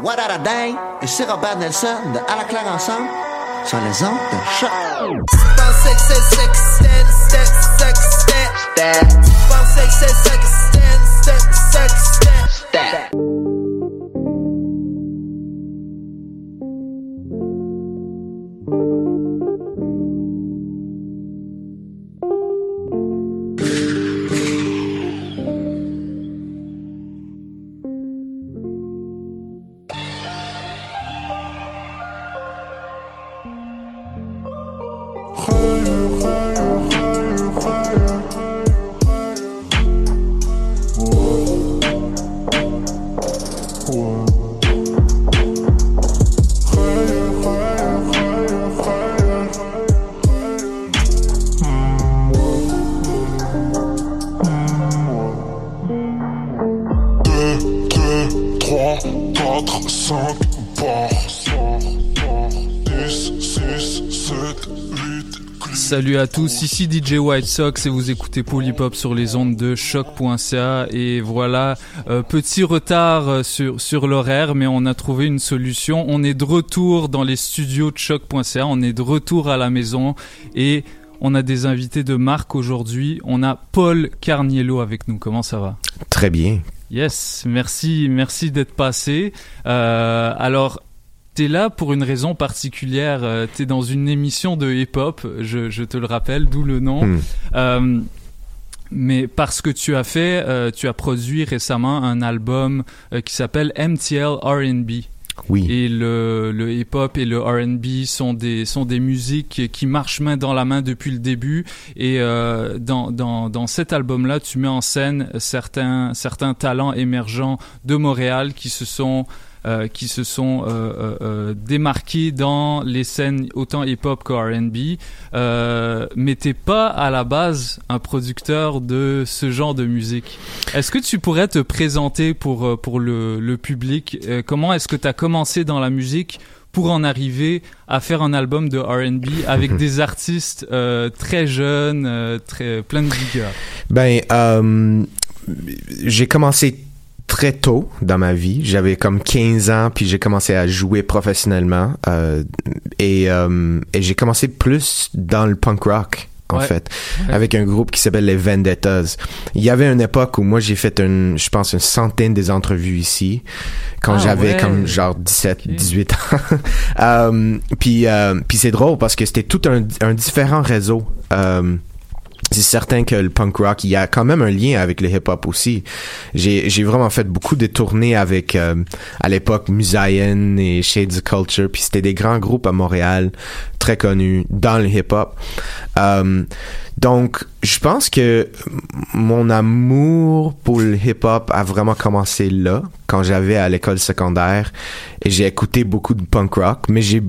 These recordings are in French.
What a day? Ici Robert Nelson de À la claire ensemble sur les ondes de choc. À tous, ici DJ White Sox et vous écoutez Polypop sur les ondes de choc.ca et voilà, euh, petit retard euh, sur, sur l'horaire mais on a trouvé une solution. On est de retour dans les studios de choc.ca, on est de retour à la maison et on a des invités de marque aujourd'hui. On a Paul Carniello avec nous, comment ça va? Très bien. Yes, merci, merci d'être passé. Euh, alors, t'es là pour une raison particulière. Euh, t'es dans une émission de hip-hop, je, te le rappelle, d'où le nom. Hmm. Euh, mais parce que tu as fait, euh, tu as produit récemment un album qui s'appelle MTL R&B. Oui. Et le, le hip-hop et le R&B sont des sont des musiques qui marchent main dans la main depuis le début. Et dans, dans dans cet album-là, tu mets en scène certains certains talents émergents de Montréal qui se sont euh, qui se sont euh, euh, démarqués dans les scènes autant hip-hop que R&B, mais t'es pas à la base un producteur de ce genre de musique. Est-ce que tu pourrais te présenter pour pour le, le public? Comment est-ce que tu as commencé dans la musique pour en arriver à faire un album de R&B avec des artistes très jeunes, très plein de vigueur? Ben, j'ai commencé très tôt dans ma vie. J'avais comme 15 ans, puis j'ai commencé à jouer professionnellement. Euh, et, euh, et j'ai commencé plus dans le punk rock en fait, avec un groupe qui s'appelle les Vendettas. Il y avait une époque où moi j'ai fait une, je pense une centaine des entrevues ici quand ah j'avais comme genre 17, 18 ans. euh, puis euh, puis c'est drôle parce que c'était tout un, un différent réseau. Euh, c'est certain que le punk rock, il y a quand même un lien avec le hip-hop aussi. J'ai, vraiment fait beaucoup de tournées avec, euh, à l'époque, Musayen et Shades Culture, puis c'était des grands groupes à Montréal, très connus dans le hip-hop. Euh, donc, je pense que mon amour pour le hip-hop a vraiment commencé là, quand j'avais à l'école secondaire, et j'ai écouté beaucoup de punk rock, mais j'ai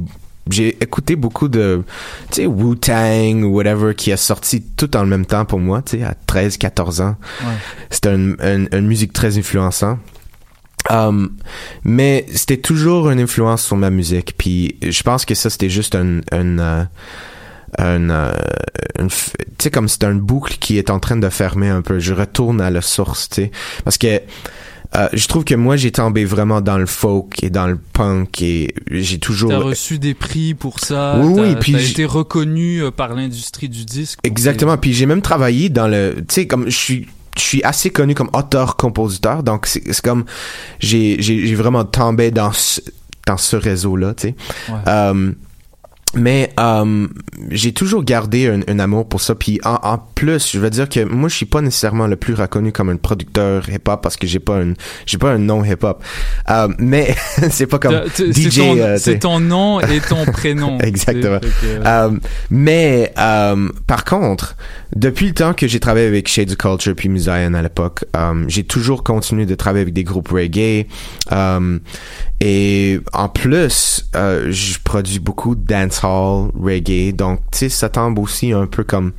j'ai écouté beaucoup de, tu sais, Wu-Tang ou whatever qui a sorti tout en même temps pour moi, tu sais, à 13, 14 ans. C'était une, une, musique très influençante. Um, mais c'était toujours une influence sur ma musique. Puis je pense que ça, c'était juste un, un, euh, euh, tu sais, comme c'est un boucle qui est en train de fermer un peu. Je retourne à la source, tu sais. Parce que euh, je trouve que moi j'ai tombé vraiment dans le folk et dans le punk et j'ai toujours t'as reçu des prix pour ça oui oui puis j'ai été reconnu euh, par l'industrie du disque exactement puis j'ai même travaillé dans le tu sais comme je suis je suis assez connu comme auteur compositeur donc c'est comme j'ai j'ai vraiment tombé dans ce, dans ce réseau là tu sais. Euh, mais euh, j'ai toujours gardé un, un, amour pour ça. Puis en, en, plus, je veux dire que moi, je suis pas nécessairement le plus reconnu comme un producteur hip-hop parce que j'ai pas un j'ai pas un nom hip-hop. Euh, mais c'est pas comme DJ. Euh, c'est ton, nom et ton prénom. Exactement. Euh, mais euh, par contre, depuis le temps que j'ai travaillé avec Shades Culture puis Musayan à l'époque, j'ai toujours continué de travailler avec des groupes reggae. et en plus, je produis beaucoup de dance dancehall, reggae. Donc, tu sais, ça tombe aussi un peu comme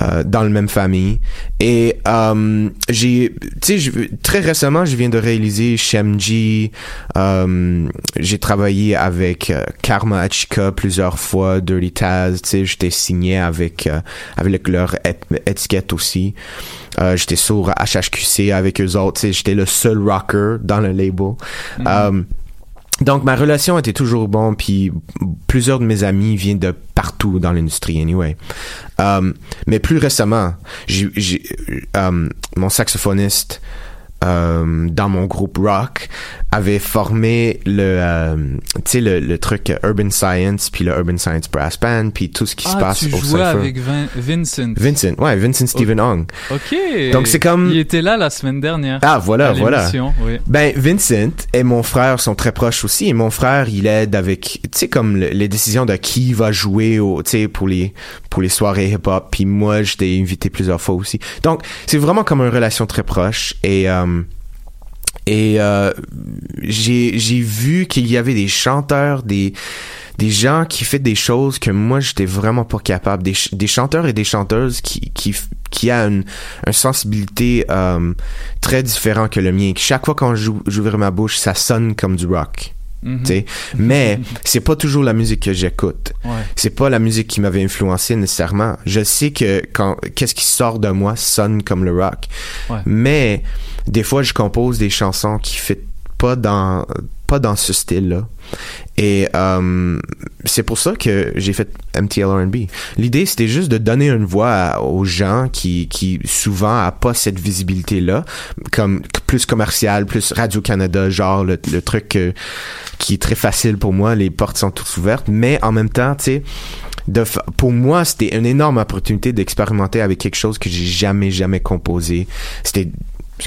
euh, dans la même famille. Et euh, j'ai, tu sais, très récemment, je viens de réaliser Shemji. Euh, j'ai travaillé avec Karma Achika plusieurs fois, Dirty Taz. Tu sais, j'étais signé avec avec leur étiquette aussi. j'étais sur HHQC avec eux autres. Tu sais, j'étais le seul rocker dans le label. Mm-hmm. Donc ma relation était toujours bonne, puis plusieurs de mes amis viennent de partout dans l'industrie, anyway. Euh, mais plus récemment, euh, mon saxophoniste euh, dans mon groupe rock avait formé le euh, tu sais le, le truc Urban Science puis le Urban Science Brass Band puis tout ce qui se Ah, passe tu au jouais avec Vin- Vincent. Vincent, ouais, Vincent Stephen Hong. Ok. Donc, c'est comme- Il était là la semaine dernière. Ah voilà, voilà. oui. Ben Vincent et mon frère sont très proches aussi et mon frère il aide avec tu sais comme le- les décisions de qui va jouer au tu sais pour les pour les soirées hip hop puis moi je t'ai invité plusieurs fois aussi. Donc c'est vraiment comme une relation très proche et euh, et euh, j'ai vu qu'il y avait des chanteurs des des gens qui font des choses que moi j'étais vraiment pas capable. Des, des chanteurs et des chanteuses qui qui qui a une, une sensibilité euh, très différente que le mien chaque fois quand j'ou- j'ouvre ma bouche ça sonne comme du rock Tu sais. Mais c'est pas toujours la musique que j'écoute. Ouais. c'est pas la musique qui m'avait influencé nécessairement. Je sais que quand qu'est-ce qui sort de moi sonne comme le rock. Ouais. mais des fois je compose des chansons qui fit pas dans pas dans ce style là et euh, c'est pour ça que j'ai fait MTL R&B. L'idée c'était juste de donner une voix aux gens qui qui souvent a pas cette visibilité là, comme plus commercial, plus Radio Canada, genre le, truc qui est très facile pour moi, les portes sont toutes ouvertes, mais en même temps, tu sais, pour moi c'était une énorme opportunité d'expérimenter avec quelque chose que j'ai jamais jamais composé. C'était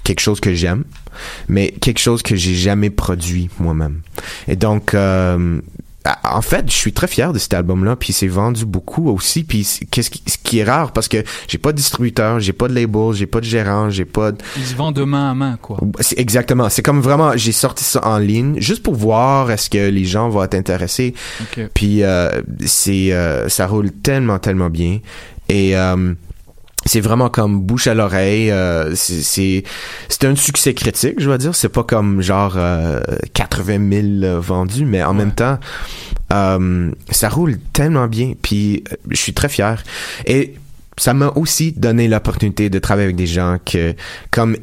quelque chose que j'aime, mais quelque chose que j'ai jamais produit moi-même. Et donc, euh, en fait, je suis très fier de cet album-là, puis c'est vendu beaucoup aussi. Puis qu'est-ce qui, ce qui est rare parce que j'ai pas de distributeur, j'ai pas de label, j'ai pas de gérant, j'ai pas de... Il se vend de main à main, quoi. Exactement. C'est comme vraiment, j'ai sorti ça en ligne juste pour voir est-ce que les gens vont être intéressés. Puis euh, c'est euh, ça roule tellement tellement bien et euh, c'est vraiment comme bouche à l'oreille. euh, c'est c'est un succès critique, je dois dire. C'est pas comme genre euh, 80 000 euh, vendus, mais en Ouais. même temps, euh, ça roule tellement bien. Puis euh, je suis très fier. Et ça m'a aussi donné l'opportunité de travailler avec des gens que comme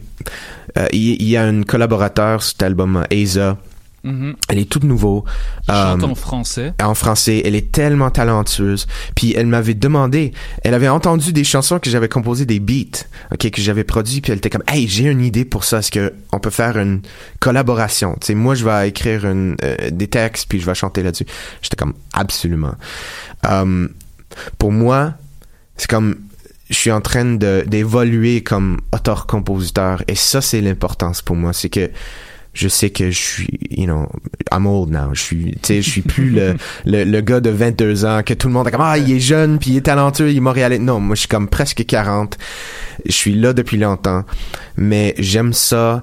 euh, il y, a un collaborateur sur cet album, Asa. Mhm. Elle est toute nouveau. Il chante Euh, en français. en français. Elle est tellement talentueuse. Puis elle m'avait demandé, elle avait entendu des chansons que j'avais composées, des beats, ok, que j'avais produits. Puis elle était comme, hey, j'ai une idée pour ça. Est-ce que on peut faire une collaboration? Tu sais, moi je vais écrire une, euh, des textes puis je vais chanter là-dessus. J'étais comme, absolument. Euh, pour moi, c'est comme je suis en train de d'évoluer comme auteur-compositeur et ça c'est l'importance pour moi, c'est que je sais que je suis, you know, I'm old now. Je suis, tu sais, je suis plus le, le, le gars de 22 ans que tout le monde est comme, ah, il est jeune, puis il est talentueux, il est montréalais. Non, moi, je suis comme presque 40. Je suis là depuis longtemps. Mais j'aime ça,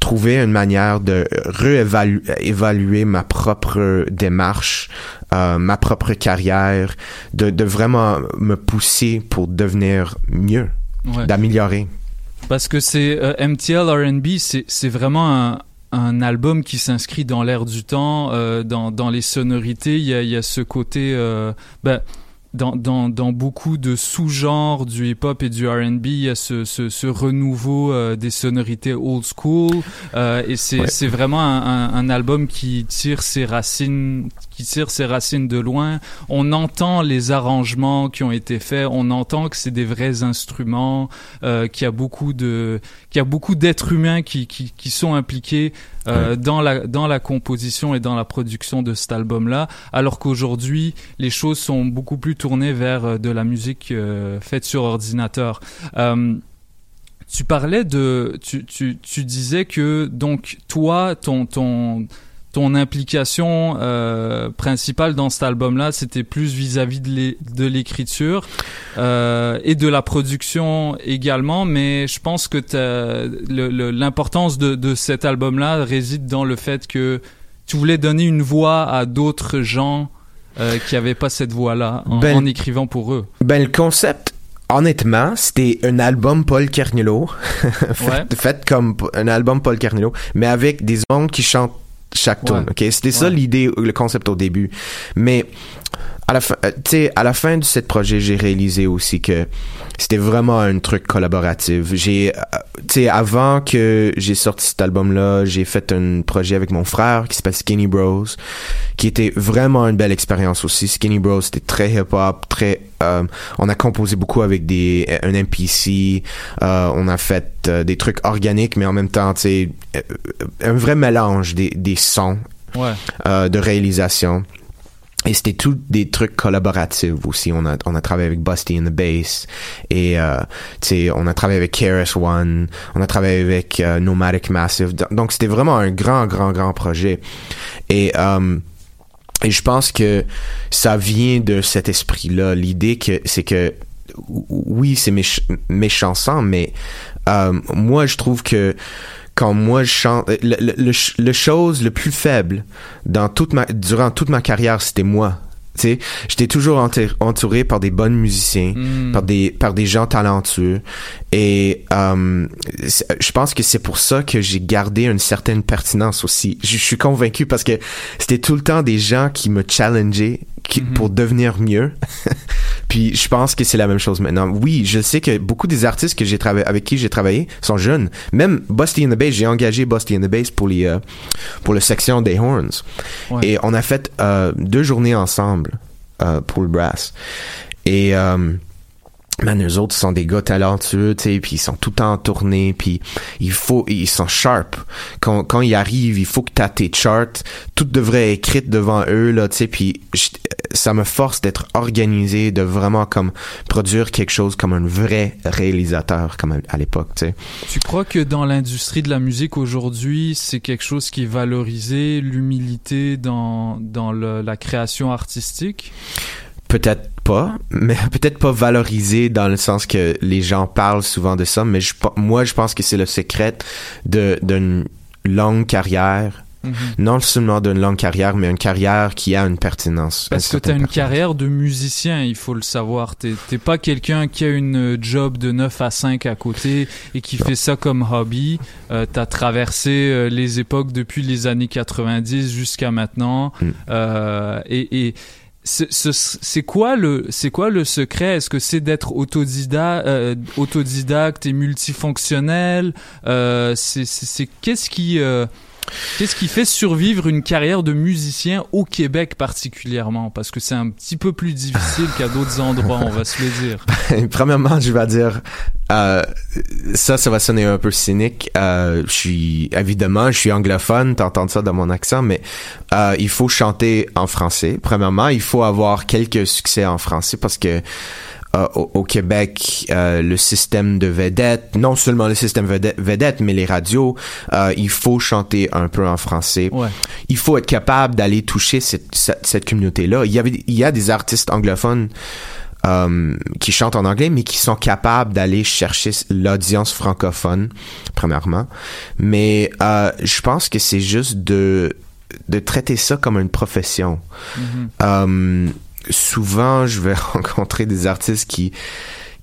trouver une manière de réévaluer évaluer ma propre démarche, euh, ma propre carrière, de, de vraiment me pousser pour devenir mieux, Ouais. d'améliorer. Parce que c'est euh, MTL R&B, c'est c'est vraiment un, un album qui s'inscrit dans l'air du temps, euh, dans, dans les sonorités. Il y a, il y a ce côté, euh, ben, dans, dans, dans beaucoup de sous-genres du hip-hop et du R&B, il y a ce, ce, ce renouveau euh, des sonorités old school. euh, et c'est Ouais. vraiment un, un, un album qui tire ses racines, qui tire ses racines de loin. On entend les arrangements qui ont été faits, on entend que c'est des vrais instruments, euh, qu'il y a beaucoup de, qu'il y a beaucoup d'êtres humains qui, qui, qui sont impliqués euh, dans la dans la composition et dans la production de cet album-là, alors qu'aujourd'hui les choses sont beaucoup plus tournées vers euh, de la musique euh, faite sur ordinateur. Euh, tu parlais de, tu, tu, tu disais que donc toi ton ton ton implication euh, principale dans cet album-là, c'était plus vis-à-vis de l'é- de l'écriture euh, et de la production également, mais je pense que l'importance de, de cet album-là réside dans le fait que tu voulais donner une voix à d'autres gens euh, qui n'avaient pas cette voix-là en, Ben- en écrivant pour eux. Ben, le concept, honnêtement, c'était un album Paul Carnello. fait, Ouais. fait comme un album Paul Carnello, mais avec des ondes qui chantent chaque Ouais. tune. Ok, c'était ça Ouais. l'idée, le concept au début. Mais à la fin, euh, tu sais, à la fin de ce projet, j'ai réalisé aussi que c'était vraiment un truc collaboratif. J'ai, euh, tu sais, avant que j'ai sorti cet album-là, j'ai fait un projet avec mon frère qui s'appelle Skinny Bros, qui était vraiment une belle expérience aussi. Skinny Bros, c'était très hip-hop, très, euh, on a composé beaucoup avec des, un MPC, euh, on a fait des trucs organiques, mais en même temps, tu sais, un vrai mélange des, des sons Ouais. euh, de réalisation. Et c'était tout des trucs collaboratifs aussi. On a, on a travaillé avec Busty in the Bass. Et, euh, on a travaillé avec KRS One. On a travaillé avec euh, Nomadic Massive. Donc, c'était vraiment un grand, grand, grand projet. Et, euh, et je pense que ça vient de cet esprit-là. L'idée que, c'est que, oui, c'est mes, mes chansons, mais euh, moi, je trouve que quand moi je chante, le, le, le, le chose le plus faible dans toute ma, durant toute ma carrière, c'était moi. Tu sais, j'étais toujours entouré, par des bons musiciens, Mm. par des par des gens talentueux, et euh, c'est- je pense que c'est pour ça que j'ai gardé une certaine pertinence aussi. Je, je suis convaincu parce que c'était tout le temps des gens qui me challengeaient qui, Mhm. pour devenir mieux. Puis je pense que c'est la même chose maintenant. Oui, je sais que beaucoup des artistes que j'ai travaillé avec qui j'ai travaillé sont jeunes. Même Busty in the Bass, j'ai engagé Busty in the Bass pour les euh, pour la section des horns. Ouais. Et on a fait euh, deux journées ensemble euh, pour le brass. Et euh, Man, eux autres sont des gars talentueux, tu sais, puis ils sont tout le temps en tournée, puis il faut, ils sont sharp. Quand, quand ils arrivent, il faut que t'as tes charts, tout devrait être écrit devant eux, là, tu sais, puis je- ça me force d'être organisé, de vraiment comme produire quelque chose comme un vrai réalisateur, comme à, l'époque, tu sais. Tu crois que dans l'industrie de la musique aujourd'hui, c'est quelque chose qui est valorisé, l'humilité dans, dans le- la création artistique? Peut-être pas, mais peut-être pas valorisé dans le sens que les gens parlent souvent de ça, mais je, moi, je pense que c'est le secret d'une longue carrière Mhm. non seulement d'une longue carrière, mais une carrière qui a une pertinence. Parce que tu as une carrière de musicien, il faut le savoir. T'es pas quelqu'un qui a une job de 9 à 5 à côté et qui fait ça comme hobby. Euh, tu as traversé euh, les époques depuis les années 90 jusqu'à maintenant. Mm. Euh, et, et c'est ce- c'est quoi le c'est quoi le secret? Est-ce que c'est d'être autodidacte, euh, autodidacte et multifonctionnel? Euh, C'est qu'est-ce qui euh, Qu'est-ce qui fait survivre une carrière de musicien au Québec particulièrement? Parce que c'est un petit peu plus difficile qu'à d'autres endroits, on va se le dire. Premièrement, je vais dire, euh, ça, ça va sonner un peu cynique. Euh, je suis, évidemment, je suis anglophone, t'entends ça dans mon accent, mais euh, il faut chanter en français. Premièrement, il faut avoir quelques succès en français parce que euh, au, au Québec, euh, le système de vedette, non seulement le système vedette, vedette mais les radios, euh, il faut chanter un peu en français. Ouais. Il faut être capable d'aller toucher cette, cette, cette communauté-là. Il y avait, il y a des artistes anglophones qui chantent en anglais, mais qui sont capables d'aller chercher l'audience francophone, premièrement. Mais je pense que c'est juste de de traiter ça comme une profession. Mhm. Euh, souvent, je vais rencontrer des artistes qui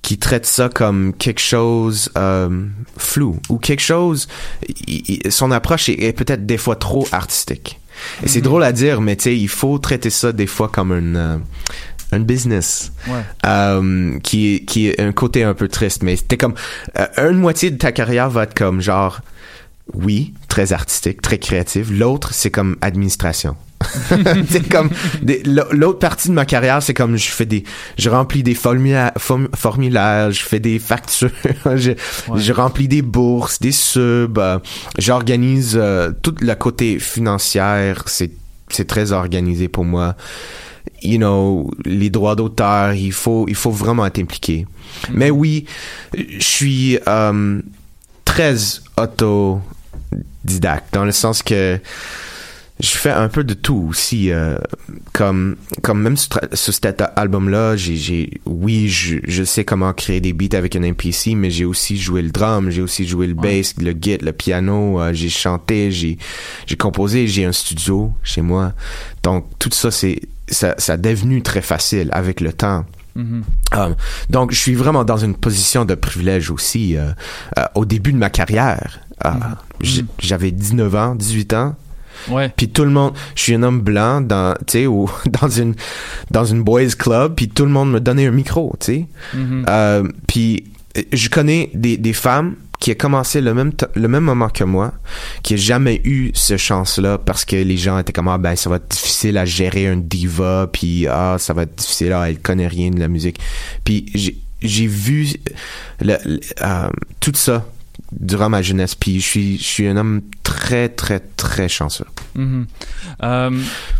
qui traitent ça comme quelque chose euh, flou ou quelque chose. son approche est, est peut-être des fois trop artistique. Et c'est Mhm. drôle à dire, mais tu sais, il faut traiter ça des fois comme une euh, un business Ouais. euh, qui est qui est un côté un peu triste. Mais c'était comme euh, une moitié de ta carrière va être comme genre oui, très artistique, très créative. L'autre, c'est comme administration. c'est comme l'autre partie de ma carrière, c'est comme je fais des, je remplis des formulaires, form- formulaires, je fais des factures, je, Ouais. je remplis des bourses, des subs, euh, j'organise euh, tout le côté financier, c'est c'est très organisé pour moi. You know, les droits d'auteur, il faut il faut vraiment être impliqué. Mais oui, je suis euh, très autodidacte dans le sens que je fais un peu de tout aussi euh, comme comme même sur, cet album là j'ai j'ai oui je, je sais comment créer des beats avec un MPC mais j'ai aussi joué le drum j'ai aussi joué le Ouais. bass le git le piano euh, j'ai chanté j'ai j'ai composé j'ai un studio chez moi donc tout ça c'est ça ça a devenu très facile avec le temps. Um, donc, je suis vraiment dans une position de privilège aussi. euh, euh, au début de ma carrière, euh, j- Mhm. j'avais 19 ans, 18 ans. Ouais. Puis tout le monde, je suis un homme blanc dans, tu sais, ou dans une dans une boys club, puis tout le monde me donnait un micro, tu sais. Mhm. Euh, puis euh, je connais des, des femmes qui ont commencé le même le même moment que moi, qui n'ont jamais eu ce chance-là parce que les gens étaient comme ah ben ça va être difficile à gérer un diva, puis ah ça va être difficile, ah elle connaît rien de la musique. Puis j'ai j'ai vu le, le- euh, tout ça durant ma jeunesse, puis je suis je suis un homme très très très chanceux. Mhm. Euh,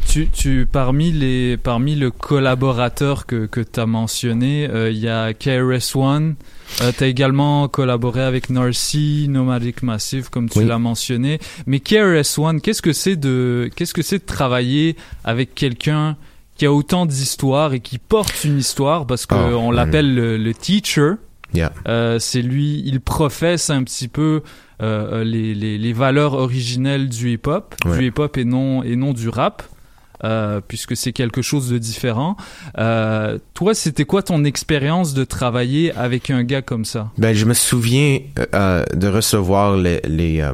tu, tu, parmi les, parmi le collaborateur que, que tu as mentionné, euh, il y a KRS-One. Euh, tu as également collaboré avec Narcy, Nomadic Massive, comme tu Oui. l'as mentionné. Mais KRS-One, qu'est-ce que c'est de, qu'est-ce que c'est de travailler avec quelqu'un qui a autant d'histoires et qui porte une histoire? Parce que Oh, on mhm. l'appelle le, le teacher. Yeah. Euh, c'est lui, il professe un petit peu euh, les, les, les valeurs originelles du hip-hop, Ouais. du hip-hop et non, et non du rap, euh, puisque c'est quelque chose de différent. Euh, toi, c'était quoi ton expérience de travailler avec un gars comme ça? Ben, je me souviens euh, de recevoir les les, euh,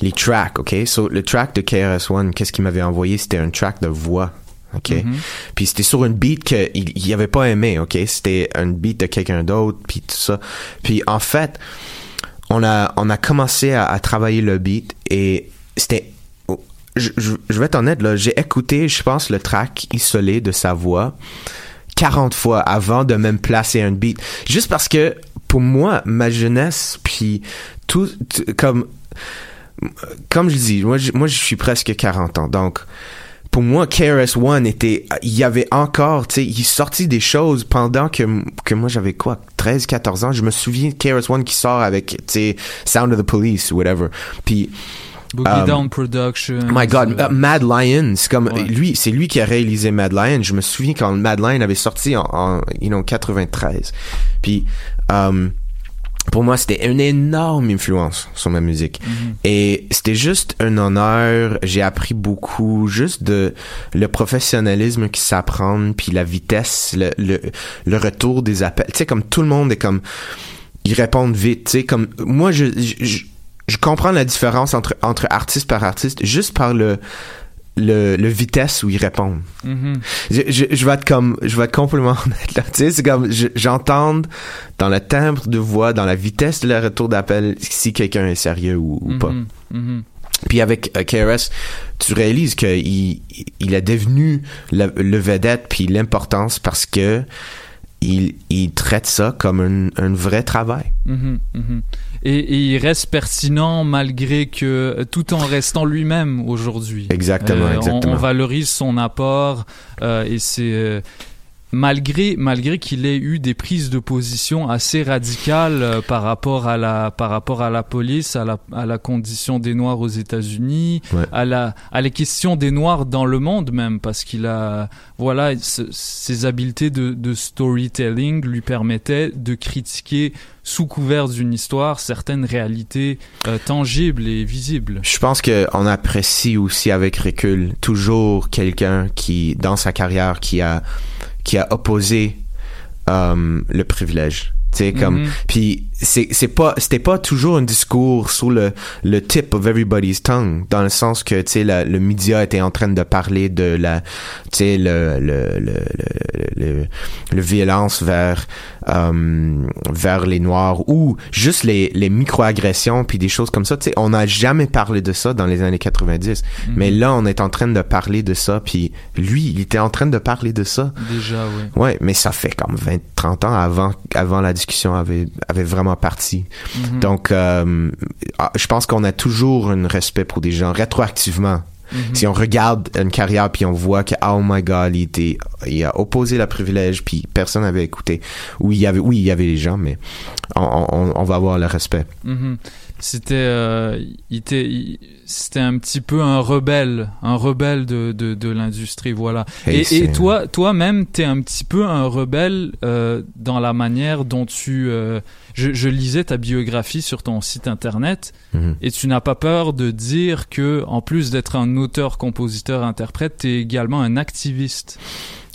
les tracks, ok? So le track de KRS One, qu'est-ce qu'il m'avait envoyé? C'était un track de voix, ok? Mhm. Puis c'était sur une beat qu'il il avait pas aimé, ok? C'était un beat de quelqu'un d'autre, puis tout ça. Puis en fait, on a on a commencé à, à travailler le beat et c'était je, je, je vais être honnête là, j'ai écouté, je pense le track isolé de sa voix 40 fois avant de même placer un beat. Juste parce que pour moi, ma jeunesse, puis tout, tout- comme comme je dis, moi je, moi je suis presque 40 ans, donc pour moi, KRS One était, il y avait encore, tu sais, il sortit des choses pendant que, que moi j'avais quoi, 13, 14 ans. Je me souviens de KRS One qui sort avec, tu sais, Sound of the Police ou whatever. Puis, Boogie Um, Down Production. My God, euh, uh, Mad Lion, c'est comme Ouais. lui, c'est lui qui a réalisé Mad Lion. Je me souviens quand Mad Lion avait sorti en, en you know 93. Puis um, pour moi, c'était une énorme influence sur ma musique. mhm. Et c'était juste un honneur. J'ai appris beaucoup, juste de le professionnalisme qui s'apprend, puis la vitesse, le, le, le retour des appels. Tu sais, comme tout le monde est comme, ils répondent vite. Tu sais, comme moi, je, je, je- je comprends la différence entre entre artiste par artiste juste par le le, le vitesse où ils répondent. Mhm. Je, je, je vais être comme, je vais être complètement honnête là. Tu sais, c'est comme, je- j'entends dans le timbre de voix, dans la vitesse de leur retour d'appel, si quelqu'un est sérieux ou, ou pas. Mhm. Mhm. Puis avec euh, KRS, tu réalises qu'il il, est devenu le, le vedette puis l'importance parce que il, il traite ça comme un, un vrai travail. Et, et il reste pertinent malgré que tout en restant lui-même aujourd'hui. Exactement, Euh, on- exactement. On, valorise son apport euh, et c'est euh, malgré malgré qu'il ait eu des prises de position assez radicales euh, par rapport à la par rapport à la police, à la à la condition des Noirs aux États-Unis, Ouais. à la à les questions des Noirs dans le monde même parce qu'il a voilà ce- ses habiletés de, de storytelling lui permettaient de critiquer sous couvert d'une histoire certaines réalités euh, tangibles et visibles. Je pense que on apprécie aussi avec recul toujours quelqu'un qui, dans sa carrière, qui a qui a opposé euh, le privilège. Tu sais, comme Mhm. puis c'est c'est pas c'était pas toujours un discours sur le le tip of everybody's tongue dans le sens que tu sais le média était en train de parler de la tu sais le le le le, le, le violence vers euh, vers les noirs ou juste les les microagressions puis des choses comme ça tu sais on n'a jamais parlé de ça dans les années 90 Mhm. mais là on est en train de parler de ça puis lui il était en train de parler de ça Déjà, oui. Ouais, mais ça fait comme 20, 30 ans avant, avant la discussion avait, avait vraiment parti. Mhm. Donc, euh, ah, je pense qu'on a toujours un respect pour des gens rétroactivement. Mhm. Si on regarde une carrière puis on voit que, oh my god, il était, il a opposé le privilège puis personne n'avait écouté. Oui, il y avait, oui, il y avait des gens, mais on, on, on va avoir le respect. Mhm. C'était, euh, il était, c'était un petit peu un rebelle, un rebelle de, de, de l'industrie, voilà. Hey, et, et toi, toi-même, t'es un petit peu un rebelle euh, dans la manière dont tu. euh, je, je lisais ta biographie sur ton site internet Mhm. et tu n'as pas peur de dire que, en plus d'être un auteur, compositeur, interprète, t'es également un activiste.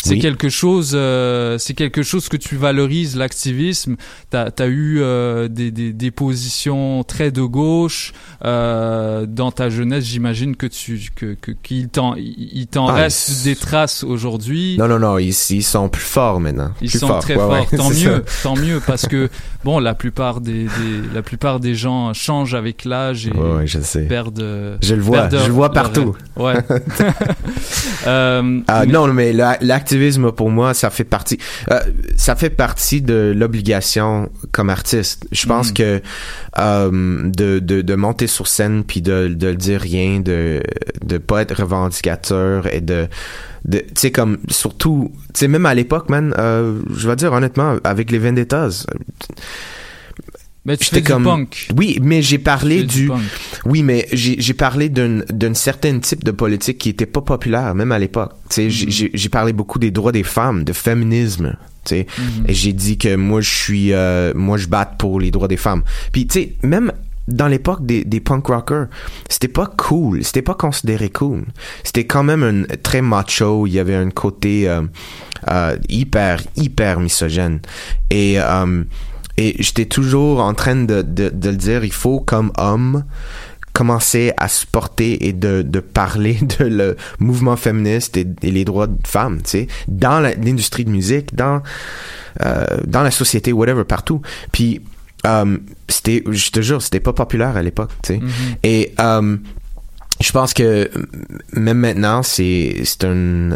C'est quelque chose euh, c'est quelque chose que tu valorises l'activisme. T'as as eu euh, des, des, des, positions très de gauche euh, dans ta jeunesse. J'imagine que tu que qu'il t'en il t'en ah, reste des traces aujourd'hui. Non non non ils, ils sont plus forts maintenant. Ils plus sont très forts. tant mieux tant mieux parce que bon la plupart des, des, la plupart des gens changent avec l'âge et ouais, je sais. perdent je le vois je le vois partout ouais ah, non mais l'activisme pour moi ça fait partie euh, ça fait partie de l'obligation comme artiste je pense mm. que euh, de, de, de, monter sur scène puis de, de dire rien de de pas être revendicateur et de tu sais comme surtout tu sais même à l'époque man euh, je vais dire honnêtement avec les Vendettas mais tu fais comme... punk. Oui, mais j'ai parlé du... oui, mais j'ai parlé d'un certain type de politique qui était pas populaire, même à l'époque. Tu sais, mm-hmm. j'ai parlé beaucoup des droits des femmes, de féminisme. Tu sais, mm-hmm. et j'ai dit que moi je suis, euh, moi je batte pour les droits des femmes. Puis tu sais, même dans l'époque des, des punk rockers, c'était pas cool, c'était pas considéré cool. C'était quand même un très macho. Il y avait un côté euh, euh, hyper hyper misogyne et euh, et j'étais toujours en train de, de, de, le dire, il faut comme homme commencer à supporter et de, de parler de le mouvement féministe et, les droits de femmes, tu sais, dans l'industrie de musique, dans euh, dans la société, whatever, partout. Puis euh, c'était, je te jure, c'était pas populaire à l'époque, tu sais. Mm-hmm. Et euh, je pense que même maintenant, c'est c'est un euh,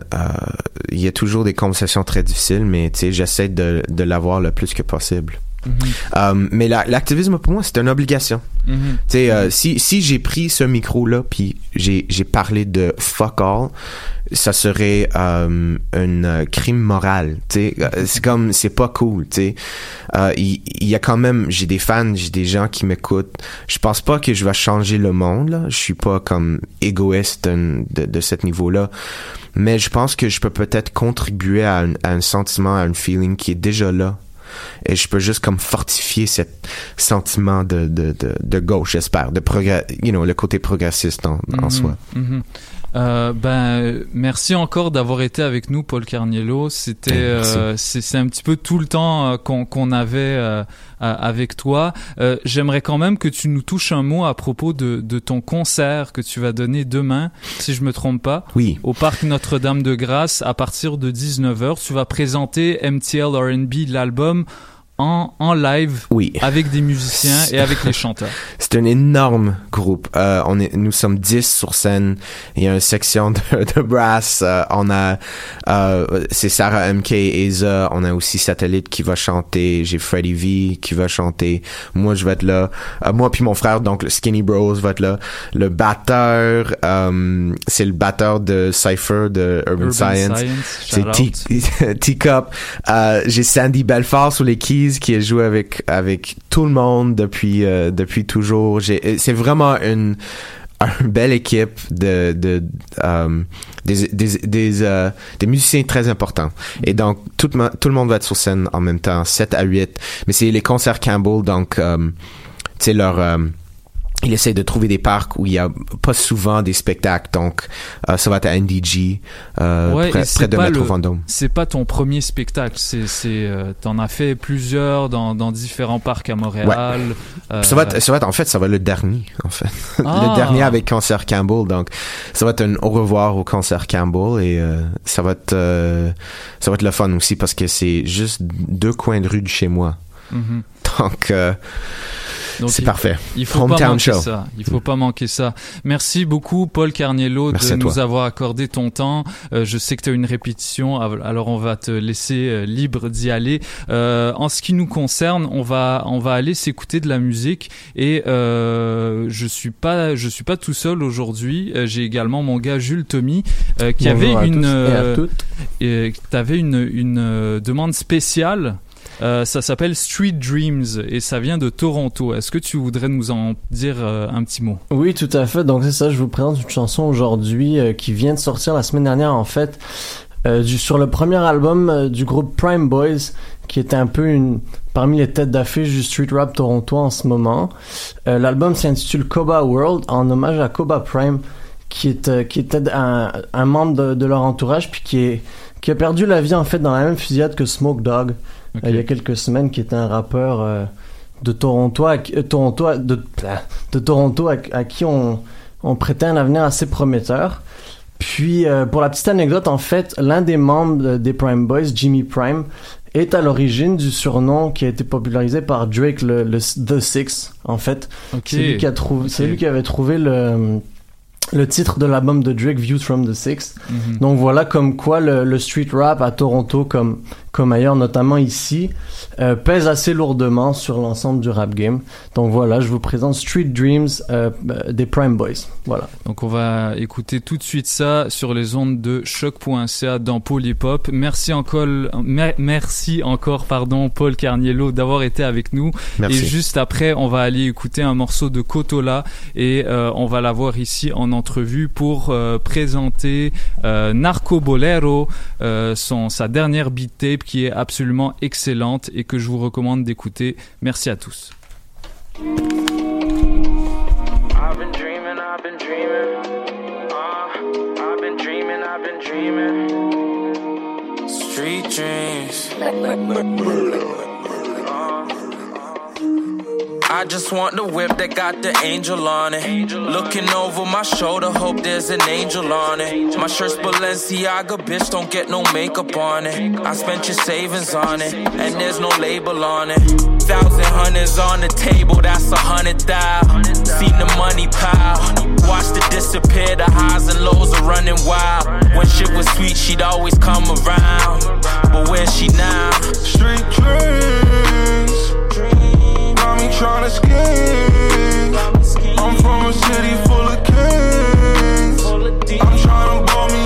il y a toujours des conversations très difficiles, mais tu sais, j'essaie de de l'avoir le plus que possible. Euh, mais l'activisme pour moi c'est une obligation. Mm-hmm. Tu sais, euh, si si j'ai pris ce micro là puis j'ai j'ai parlé de fuck all, ça serait euh, un crime moral. Tu sais, c'est comme c'est pas cool. Tu sais, il y, a quand même j'ai des fans, j'ai des gens qui m'écoutent. Je pense pas que je vais changer le monde. Là. Je suis pas comme égoïste de, de cet niveau là mais je pense que je peux peut-être contribuer à un, à un, sentiment, à un feeling qui est déjà là et je peux juste comme fortifier ce sentiment de, de, de, de gauche, j'espère, de progrès, you know, le côté progressiste en, en mhm. soi. Mhm. Euh, ben merci encore d'avoir été avec nous, Paul Carniello. C'était euh, c'est un petit peu tout le temps euh, qu'on qu'on avait euh, avec toi. J'aimerais quand même que tu nous touches un mot à propos de, de ton concert que tu vas donner demain, si je me trompe pas. Oui. Au parc Notre-Dame de Grâce à partir de 19h. Tu vas présenter MTL R&B l'album en, en live oui. avec des musiciens et avec les chanteurs. C'est un énorme groupe. Euh, on est, nous sommes 10 sur scène. Il y a une section de, de brass. Euh, on a, euh, c'est Sarah MK et Eza. On a aussi Satellite qui va chanter. J'ai Freddie V qui va chanter. Moi, je vais être là. Euh, moi puis mon frère, donc le Skinny Bros va être là. Le batteur, euh, c'est le batteur de Cypher de Urban, Science. Science. C'est Teacup. J'ai Sandy Belfort sur les keys qui a joué avec avec tout le monde depuis euh, depuis toujours. Euh, c'est vraiment une belle équipe de, de euh, des, musiciens très importants. Et donc, tout, le monde va être sur scène en même temps, 7 à 8. Mais c'est les concerts Campbell, donc, um, tu sais, leur... il essaie de trouver des parcs où il y a pas souvent des spectacles. Donc, euh, ça va être à NDG, euh, ouais, près, de Metro Vendôme. C'est pas ton premier spectacle. C'est, c'est, euh, t'en as fait plusieurs dans, dans différents parcs à Montréal. Euh, ça va être, ça va être, en fait, ça va être le dernier, en fait. Ah. le dernier avec Concert Campbell. Donc, ça va être un au revoir au Concert Campbell et euh, ça va être, ça va être le fun aussi parce que c'est juste deux coins de rue de chez moi. Mm-hmm. Donc, c'est parfait. Il faut pas manquer ça. Il faut pas manquer ça. Merci beaucoup, Paul Carniello, de nous avoir accordé ton temps. Euh, je sais que tu as une répétition, alors on va te laisser euh, libre d'y aller. Euh, en ce qui nous concerne, on va on va aller s'écouter de la musique et euh, je suis pas je suis pas tout seul aujourd'hui. J'ai également mon gars Jules Tommy qui avait une et avais une une demande spéciale euh, ça s'appelle Street Dreams et ça vient de Toronto. Est-ce que tu voudrais nous en dire euh, un petit mot? Oui, tout à fait. Donc c'est ça, je vous présente une chanson aujourd'hui euh, qui vient de sortir la semaine dernière en fait. Sur le premier album du groupe Prime Boys, qui est un peu une parmi les têtes d'affiche du street rap Toronto en ce moment. L'album s'intitule Coba World en hommage à Coba Prime, qui est qui était un, membre de, de, leur entourage puis qui est qui a perdu la vie en fait dans la même fusillade que Smoke Il y a quelques semaines qui était un rappeur de Toronto à, Toronto de, de Toronto à, à qui on on prêtait un avenir assez prometteur puis, euh, pour la petite anecdote, en fait, l'un des membres des Prime Boys, Jimmy Prime, est à l'origine du surnom qui a été popularisé par Drake, le, The Six, en fait. C'est lui qui a trouvé, c'est lui qui avait trouvé le, le titre de l'album de Drake, Views from the Six. Mhm. Donc voilà comme quoi le, le, street rap à Toronto, comme, comme ailleurs, notamment ici, euh, pèse assez lourdement sur l'ensemble du rap game. Donc voilà, je vous présente Street Dreams euh, des Prime Boys. Voilà. Donc on va écouter tout de suite ça sur les ondes de choc.ca dans Polypop. Merci encore, merci encore, pardon, Paul Carniello d'avoir été avec nous. Merci. Et juste après, on va aller écouter un morceau de Kotola et euh, on va l'avoir ici en entrevue pour euh, présenter euh, Narco Bolero, euh, son sa dernière beat tape qui est absolument excellente et que je vous recommande d'écouter. Merci à tous. I just want the whip that got the angel on it. Looking over my shoulder, hope there's an angel on it. My shirt's Balenciaga, bitch, don't get no makeup on it. I spent your savings on it, and there's no label on it. Thousand hundreds on the table, that's a hundred thou. Seen the money pile, watched it disappear. The highs and lows are running wild. When shit was sweet, she'd always come around. But where's she now? Street dreams tryna scheme. I'm from a city full of kings. I'm tryna ball me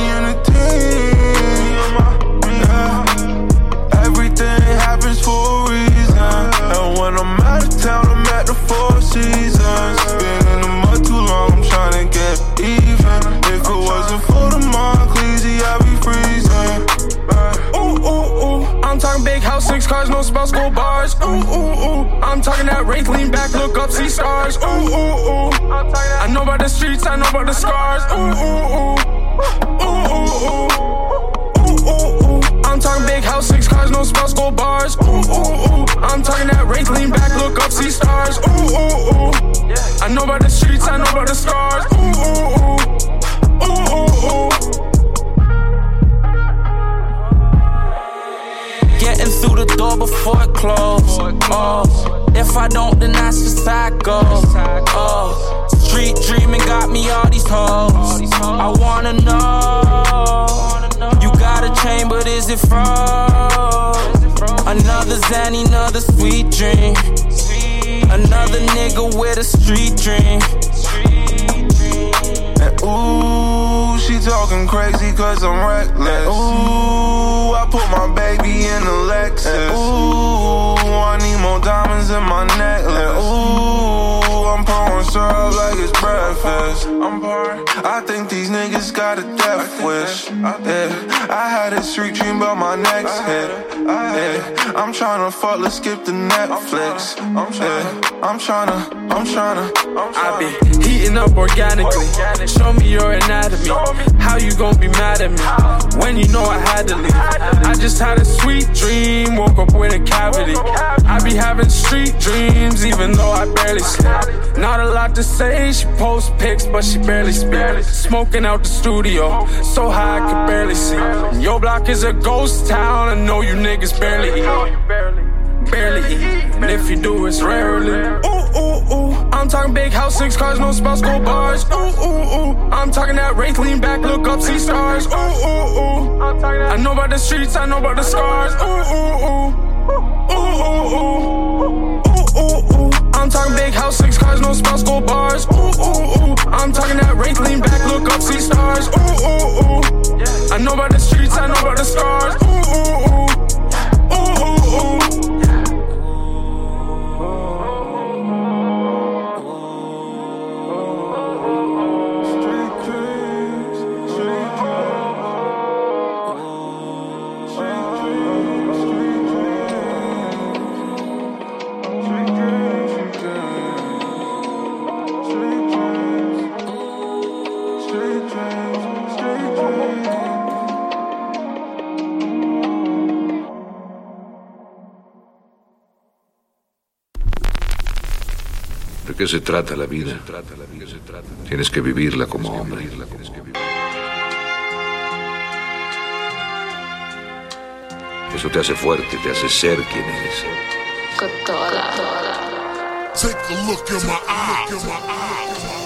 house, six cars, no spouse, go bars. Ooh, ooh, ooh. I'm talking that rake, lean back, look up, see stars. Ooh, ooh, ooh. I know about the streets, I know about the scars. Ooh, ooh, ooh. Ooh, ooh, ooh. Ooh, ooh, ooh. I'm talking big house, six cars, no spouse, go bars. Ooh, ooh, ooh. I'm talking that rake, lean back, look up, see stars. Ooh, ooh, ooh. I know about the streets, I know about the scars. Ooh, ooh, ooh. Ooh, ooh, ooh. Through the door before it closed. Oh, if I don't, then that's just how it goes. Oh, street dreaming got me all these hoes. I wanna know. You got a chain, but is it from another Zanny, another sweet dream? Another nigga with a street dream. And ooh, she talking crazy cause I'm reckless. Ooh, I put my baby in a Lexus. Ooh, I need more diamonds in my necklace. Ooh, I'm pouring syrup like it's breakfast. I'm pouring. I think these niggas got a death wish. Yeah, I had a street dream about my next hit. Yeah, I'm tryna fuck, let's skip the Netflix. Yeah, I'm tryna, I'm tryna. I be heating up organically. Show me your anatomy. How you gon' be mad at me when you know I had to leave? I just had a sweet dream, woke up with a cavity. I be having street dreams, even though I barely sleep. Not a lot to say, she posts pics, but she barely speak. Smoking out the studio, so high I could barely see. Your block is a ghost town, I know you niggas barely eat. Barely eat, and if you do, it's rarely. Ooh, ooh, ooh. I'm talking big house, six cars, no spouse, go bars. Ooh, ooh, ooh. I'm talking that rake, lean back, look up, see stars. Ooh, ooh, ooh. I know about the streets, I know about the scars. Ooh, ooh, ooh. Ooh, ooh, ooh. I'm talking big house, six cars, no spouse, go bars. Ooh, ooh, ooh. I'm talking that rake, lean back, look up, see stars. Ooh, ooh, ooh. I know about the streets, I know about the scars. Ooh, ooh, ooh. Qué se trata la vida? Tienes que vivirla como hombre. Eso te hace fuerte, te hace ser quien eres. Take a look in my eye.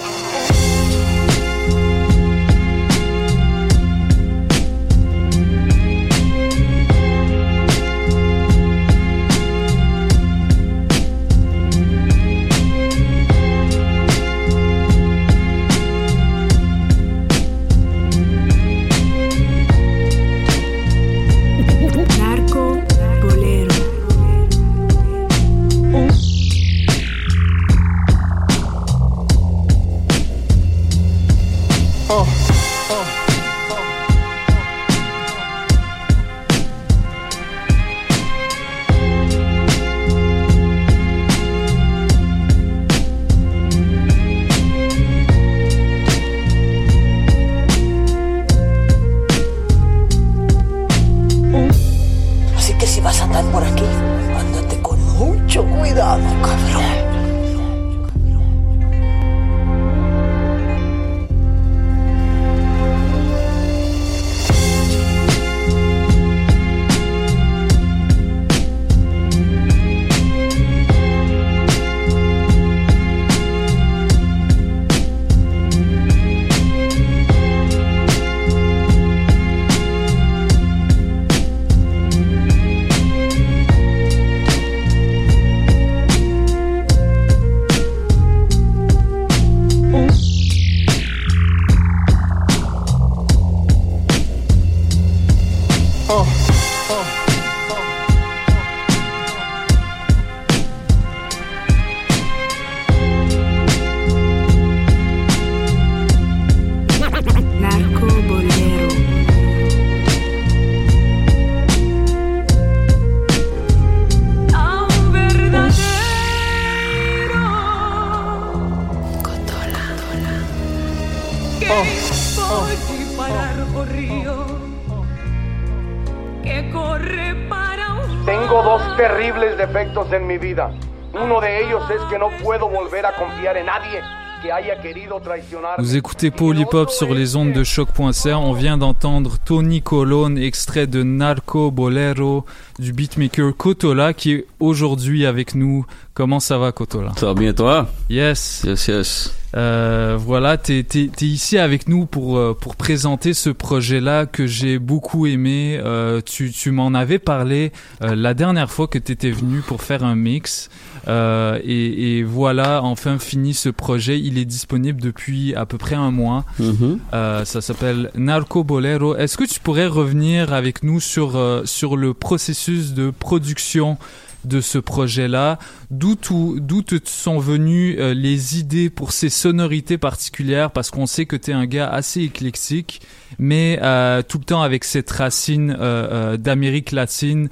Vous écoutez Hop sur les ondes de choc.ca. On vient d'entendre Tony Colon, extrait de Narco Bolero du beatmaker Kotola, qui est aujourd'hui avec nous. Comment ça va, Kotola Ça va bien toi? Yes. Yes, yes. Euh, voilà, t'es es, ici avec nous pour euh, pour présenter ce projet-là que j'ai beaucoup aimé. Euh, tu tu m'en avais parlé euh, la dernière fois que t'étais venu pour faire un mix. Euh, et, et voilà, enfin fini ce projet. Il est disponible depuis à peu près un mois. Mhm. Euh, ça s'appelle Narco Bolero. Est-ce que tu pourrais revenir avec nous sur euh, sur le processus de production de ce projet-là? D'où te sont venues les idées pour ces sonorités particulières? Parce qu'on sait que tu es un gars assez éclectique, mais euh, tout le temps avec cette racine euh, euh, d'Amérique latine,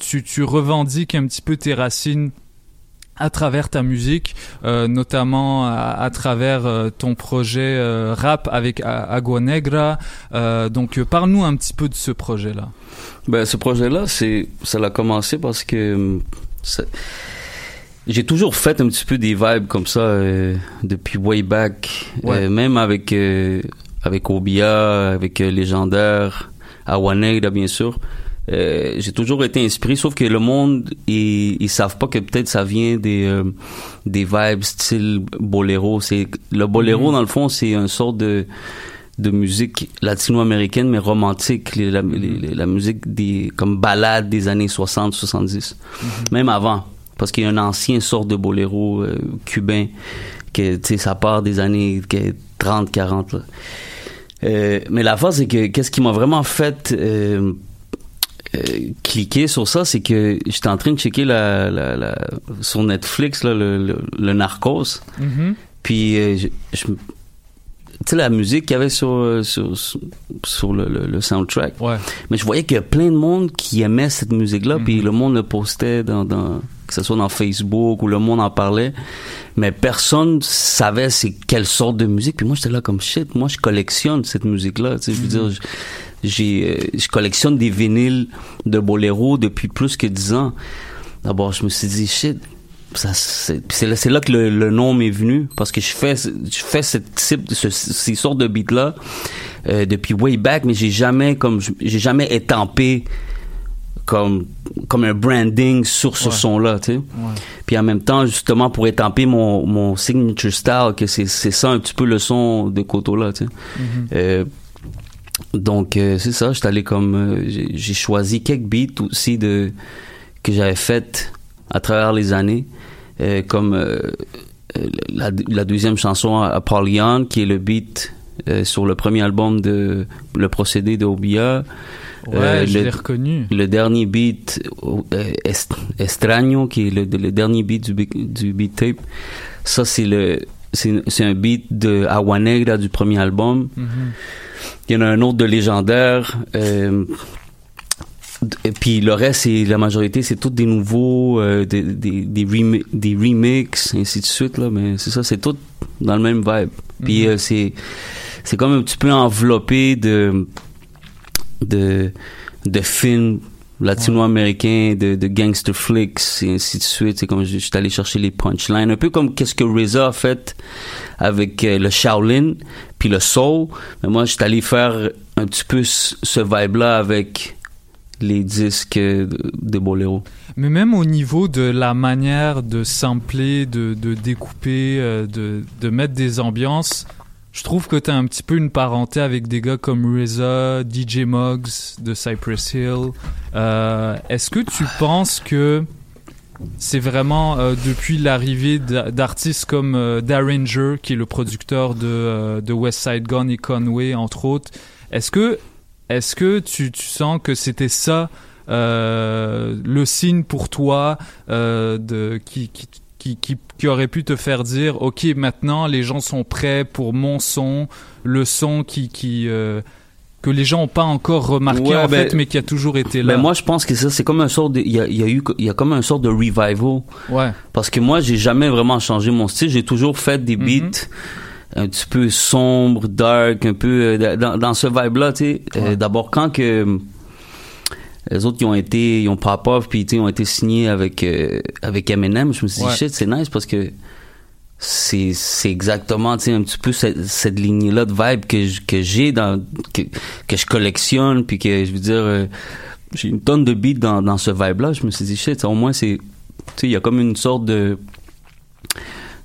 tu, tu revendiques un petit peu tes racines à travers ta musique, euh, notamment à, à travers euh, ton projet euh, rap avec Agua Negra. Donc, parle-nous un petit peu de ce projet-là. Ben, ce projet-là, c'est, ça l'a commencé parce que hum, j'ai toujours fait un petit peu des vibes comme ça depuis way back, Ouais. Même avec avec Obia, avec Légendaire, Awanegra bien sûr. Euh, j'ai toujours été inspiré, sauf que le monde, ils, ils savent pas que peut-être ça vient des euh, des vibes style boléro. C'est le boléro Mhm. dans le fond, c'est une sorte de de musique latino-américaine mais romantique, les- la, les- la musique des comme balade des années 60-70, même avant, parce qu'il y a un ancien sort de boléro euh, cubain que tu sais ça part des années 30-40. là. Euh, mais la phase c'est que qu'est-ce qui m'a vraiment fait euh, cliquer sur ça, c'est que j'étais en train de checker la, la, la- sur Netflix là, le, le, le Narcos. Mhm. Puis, euh, je, je- tu sais, la musique qu'il y avait sur, euh, sur, sur, le, le, le soundtrack. Ouais. Mais je voyais qu'il y a plein de monde qui aimait cette musique-là, puis le monde le postait dans, dans que ce soit dans Facebook ou le monde en parlait, mais personne savait c'est quelle sorte de musique. Puis moi, j'étais là comme shit. Moi, je collectionne cette musique-là. Tu sais, je veux dire, j'ai, euh, je collectionne des vinyles de boléro depuis plus que dix ans. D'abord, je me suis dit shit. C'est, là, là que le, le nom m'est venu parce que je fais, je fais ce type, ce, ces sortes de beats là euh, depuis way back, mais j'ai jamais comme, j'ai jamais étampé comme comme un branding sur ce Ouais. son là tu sais puis en même temps justement pour étamper mon mon signature style que c'est c'est ça un petit peu le son de Koto là tu sais Mhm. Euh, donc euh, c'est ça j'étais allé comme euh, j'ai choisi quelques beats aussi de que j'avais fait à travers les années euh, comme la, la deuxième chanson à Apollyon qui est le beat sur le premier album de le procédé de Obia Ouais, je le- l'ai reconnu. le dernier beat Est- Estraño qui est le, le dernier beat du, beat- du beat tape ça c'est le c'est un beat de Agua Negra du premier album Mhm. Il y en a un autre de légendaire euh, et puis le reste c'est la majorité c'est tous des nouveaux euh, des des des, remi- des remixes ainsi de suite là mais c'est ça c'est tout dans le même vibe puis euh, c'est c'est comme un petit peu enveloppé de de de films latino-américains, de, de gangster flicks, et ainsi de suite. C'est comme je, je suis allé chercher les punchlines. Un peu comme qu'est-ce que RZA a fait avec euh, le Shaolin, puis le Soul. Mais moi, je suis allé faire un petit peu ce, vibe-là avec les disques euh, de, de Bolero. Mais même au niveau de la manière de sampler, de, de découper, euh, de, de mettre des ambiances, je trouve que tu as un petit peu une parenté avec des gars comme RZA, DJ Muggs de Cypress Hill. Euh, Est-ce que tu penses que c'est vraiment euh, depuis l'arrivée d'a- d'artistes comme euh, Daringer, qui est le producteur de, euh, de West Side Gun et Conway, entre autres, est-ce que, est que tu, sens que c'était ça euh, le signe pour toi de, qui, aurait pu te faire dire ok maintenant les gens sont prêts pour mon son le son qui, qui que les gens n'ont pas encore remarqué Ouais, en ben- fait mais qui a toujours été là Ben moi, je pense que ça, c'est comme un sort de, il y a, il y a eu, il y a comme un sort de revival. ouais Parce que moi, j'ai jamais vraiment changé mon style. J'ai toujours fait des beats un petit peu sombres, dark, un peu euh, dans, dans ce vibe-là, tu sais. Euh, D'abord, quand que euh, les autres qui ont été, ils ont pop off, puis ils ont été signés avec euh, avec Eminem, je me suis Ouais. dit shit, c'est nice parce que c'est c'est exactement tu sais un petit peu cette, cette lignée là de vibe que je- que j'ai dans que que je collectionne puis que je veux dire euh, j'ai une tonne de beats dans dans ce vibe là je me suis dit shit au moins c'est tu sais il y a comme une sorte de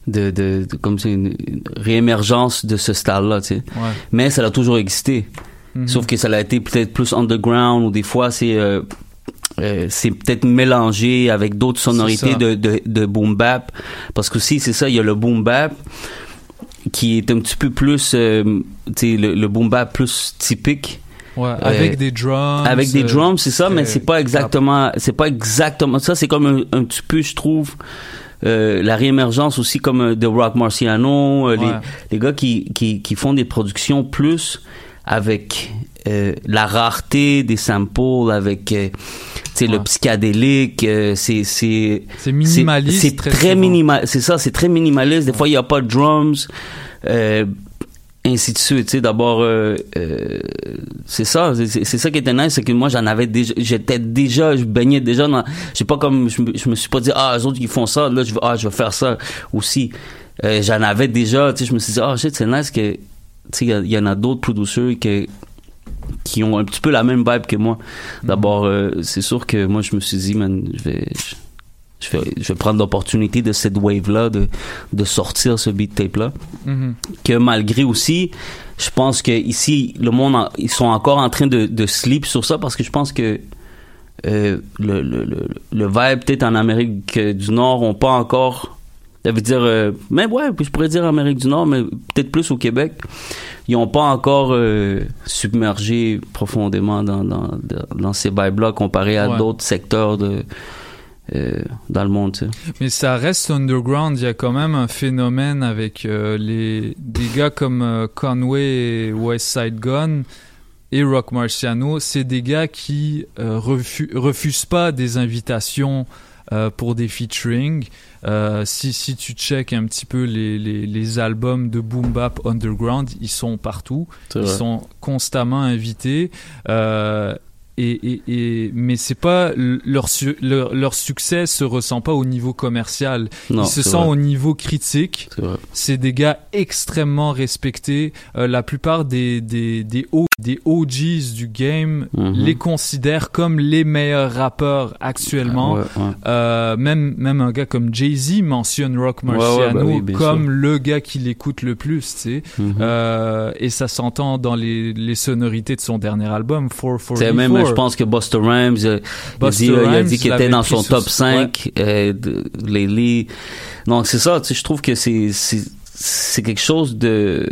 de, de, de- comme c'est une, une réémergence de ce style là tu sais. Ouais. Mais ça a toujours existé. Mhm. Sauf que ça a été peut-être plus underground ou des fois c'est euh, euh, c'est peut-être mélangé avec d'autres sonorités de, de, de boom bap. Parce que aussi c'est ça il y a le boom bap qui est un petit peu plus euh, tu sais le, le boom bap plus typique. Ouais avec Euh, des drums avec des euh, drums c'est ça mais c'est pas exactement c'est pas exactement ça c'est comme un, un petit peu je trouve euh, la réémergence aussi comme de Rock Marciano euh, Ouais. les, les gars qui, qui, qui font des productions plus avec euh, la rareté des samples avec euh, le psychédélique euh, c'est c'est minimaliste c'est très, minimal c'est ça c'est très minimaliste. Des fois il y a pas de drums euh, ainsi de suite. Tu sais d'abord c'est ça c'est- ça qui était nice c'est que moi j'en avais déjà j'étais déjà je baignais déjà dans j'ai pas comme je je me suis pas dit ah les autres qui font ça là je vais ah je vais faire ça aussi. J'en avais déjà tu sais je me suis dit ah shit c'est nice que tu sais il y en a d'autres producers que qui ont un petit peu la même vibe que moi d'abord euh, c'est sûr que moi je me suis dit man je vais je, vais, je vais prendre l'opportunité de cette wave-là, de, de sortir ce beat tape-là. Mhm. Que malgré aussi, je pense que ici, le monde, en- ils sont encore en train de, de sleep sur ça parce que je pense que euh, le, le, le, le vibe, peut-être en Amérique du Nord, ont pas encore. Ça veut dire, euh, mais ouais, je pourrais dire Amérique du Nord, mais peut-être plus au Québec. Ils ont pas encore euh, submergé profondément dans, dans, dans ces vibes-là comparé à Ouais. d'autres secteurs de, euh, dans le monde. Tu sais. Mais ça reste underground. Il y a quand même un phénomène avec euh, les des gars comme euh, Conway et West Side Gun et Rock Marciano. C'est des gars qui refu- refusent pas des invitations euh, pour des featuring. Euh, si, si tu check un petit peu les, les, les albums de Boom Bap Underground, ils sont partout. Ils vrai. sont constamment invités. Euh, et, et, et, mais c'est pas leur, su- leur leur succès se ressent pas au niveau commercial. Non, Il se sent au niveau critique. C'est des gars extrêmement respectés. Euh, la plupart des des des, des OGs du game Mhm. les considèrent comme les meilleurs rappeurs actuellement. Ouais, ouais. Euh, même même un gars comme Jay Z mentionne Rock ouais, Marciano bah oui, bien comme sûr. le gars qui l'écoute le plus, tu sais. Mhm. Euh, et ça s'entend dans les, les sonorités de son dernier album, 444. C'est même, je pense que Buster Rhymes, euh, il dit, il a dit qu'il était dans son top 5, euh, lately. Donc, c'est ça, tu sais, je trouve que c'est quelque chose de,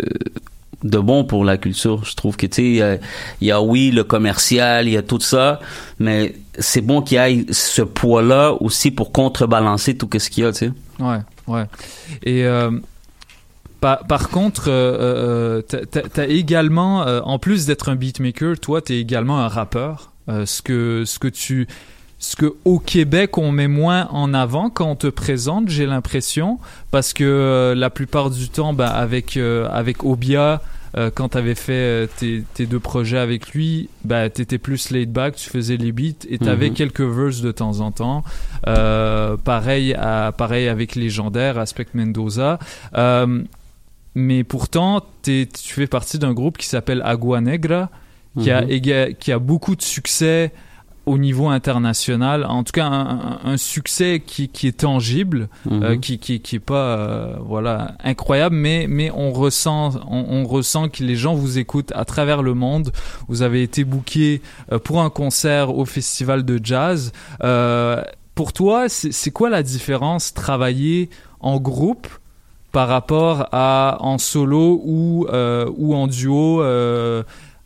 de bon pour la culture. Je trouve que, tu sais, il y y, a, oui, le commercial, il y a tout ça, mais c'est bon qu'il y ait ce poids-là aussi pour contrebalancer tout ce qu'il y a, tu sais. Ouais, ouais. Et euh, par, contre, euh, euh, t'as t'as également, euh, en plus d'être un beatmaker, toi, t'es également un rappeur. Euh, ce que ce que tu ce que au Québec on met moins en avant quand on te présente, j'ai l'impression, parce que euh, la plupart du temps, bah, avec euh, avec Obia, euh, quand tu avais fait euh, tes, tes deux projets avec lui, bah, tu étais plus laid back, tu faisais les beats et tu avais Mhm. quelques verses de temps en temps. Pareil, à, pareil avec Légendaire, Aspect Mendoza. Mais pourtant, tu fais partie d'un groupe qui s'appelle Agua Negra, qui, a, Mhm. qui a beaucoup de succès au niveau international, en tout cas un, succès qui, qui est tangible, Mhm. euh, qui, qui, qui est pas euh, voilà incroyable, mais mais on ressent on, on ressent que les gens vous écoutent à travers le monde. Vous avez été booké euh, pour un concert au festival de jazz. Pour toi, c'est c'est quoi la différence travailler en groupe par rapport à en solo ou ou en duo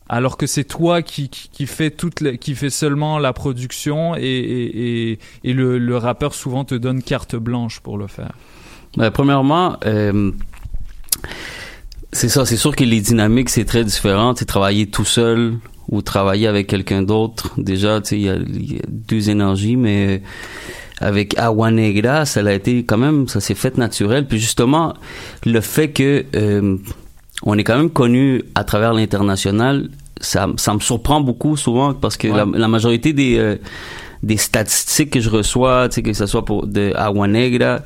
alors que c'est toi qui, qui, qui fait toute la- qui fait seulement la production et, et, et, le, le rappeur souvent te donne carte blanche pour le faire. Ben, premièrement, euh, c'est ça, c'est sûr que les dynamiques, c'est très différent. Tu travailler tout seul ou travailler avec quelqu'un d'autre, déjà, tu sais, il y a, il y a deux énergies, mais avec Agua Negra, ça a été quand même, ça s'est fait naturel. Puis justement, le fait que euh, on est quand même connu à travers l'international, ça, ça me surprend beaucoup souvent parce que Ouais. la, la majorité des euh, des statistiques que je reçois, tu sais, que ce soit pour de Agua Negra,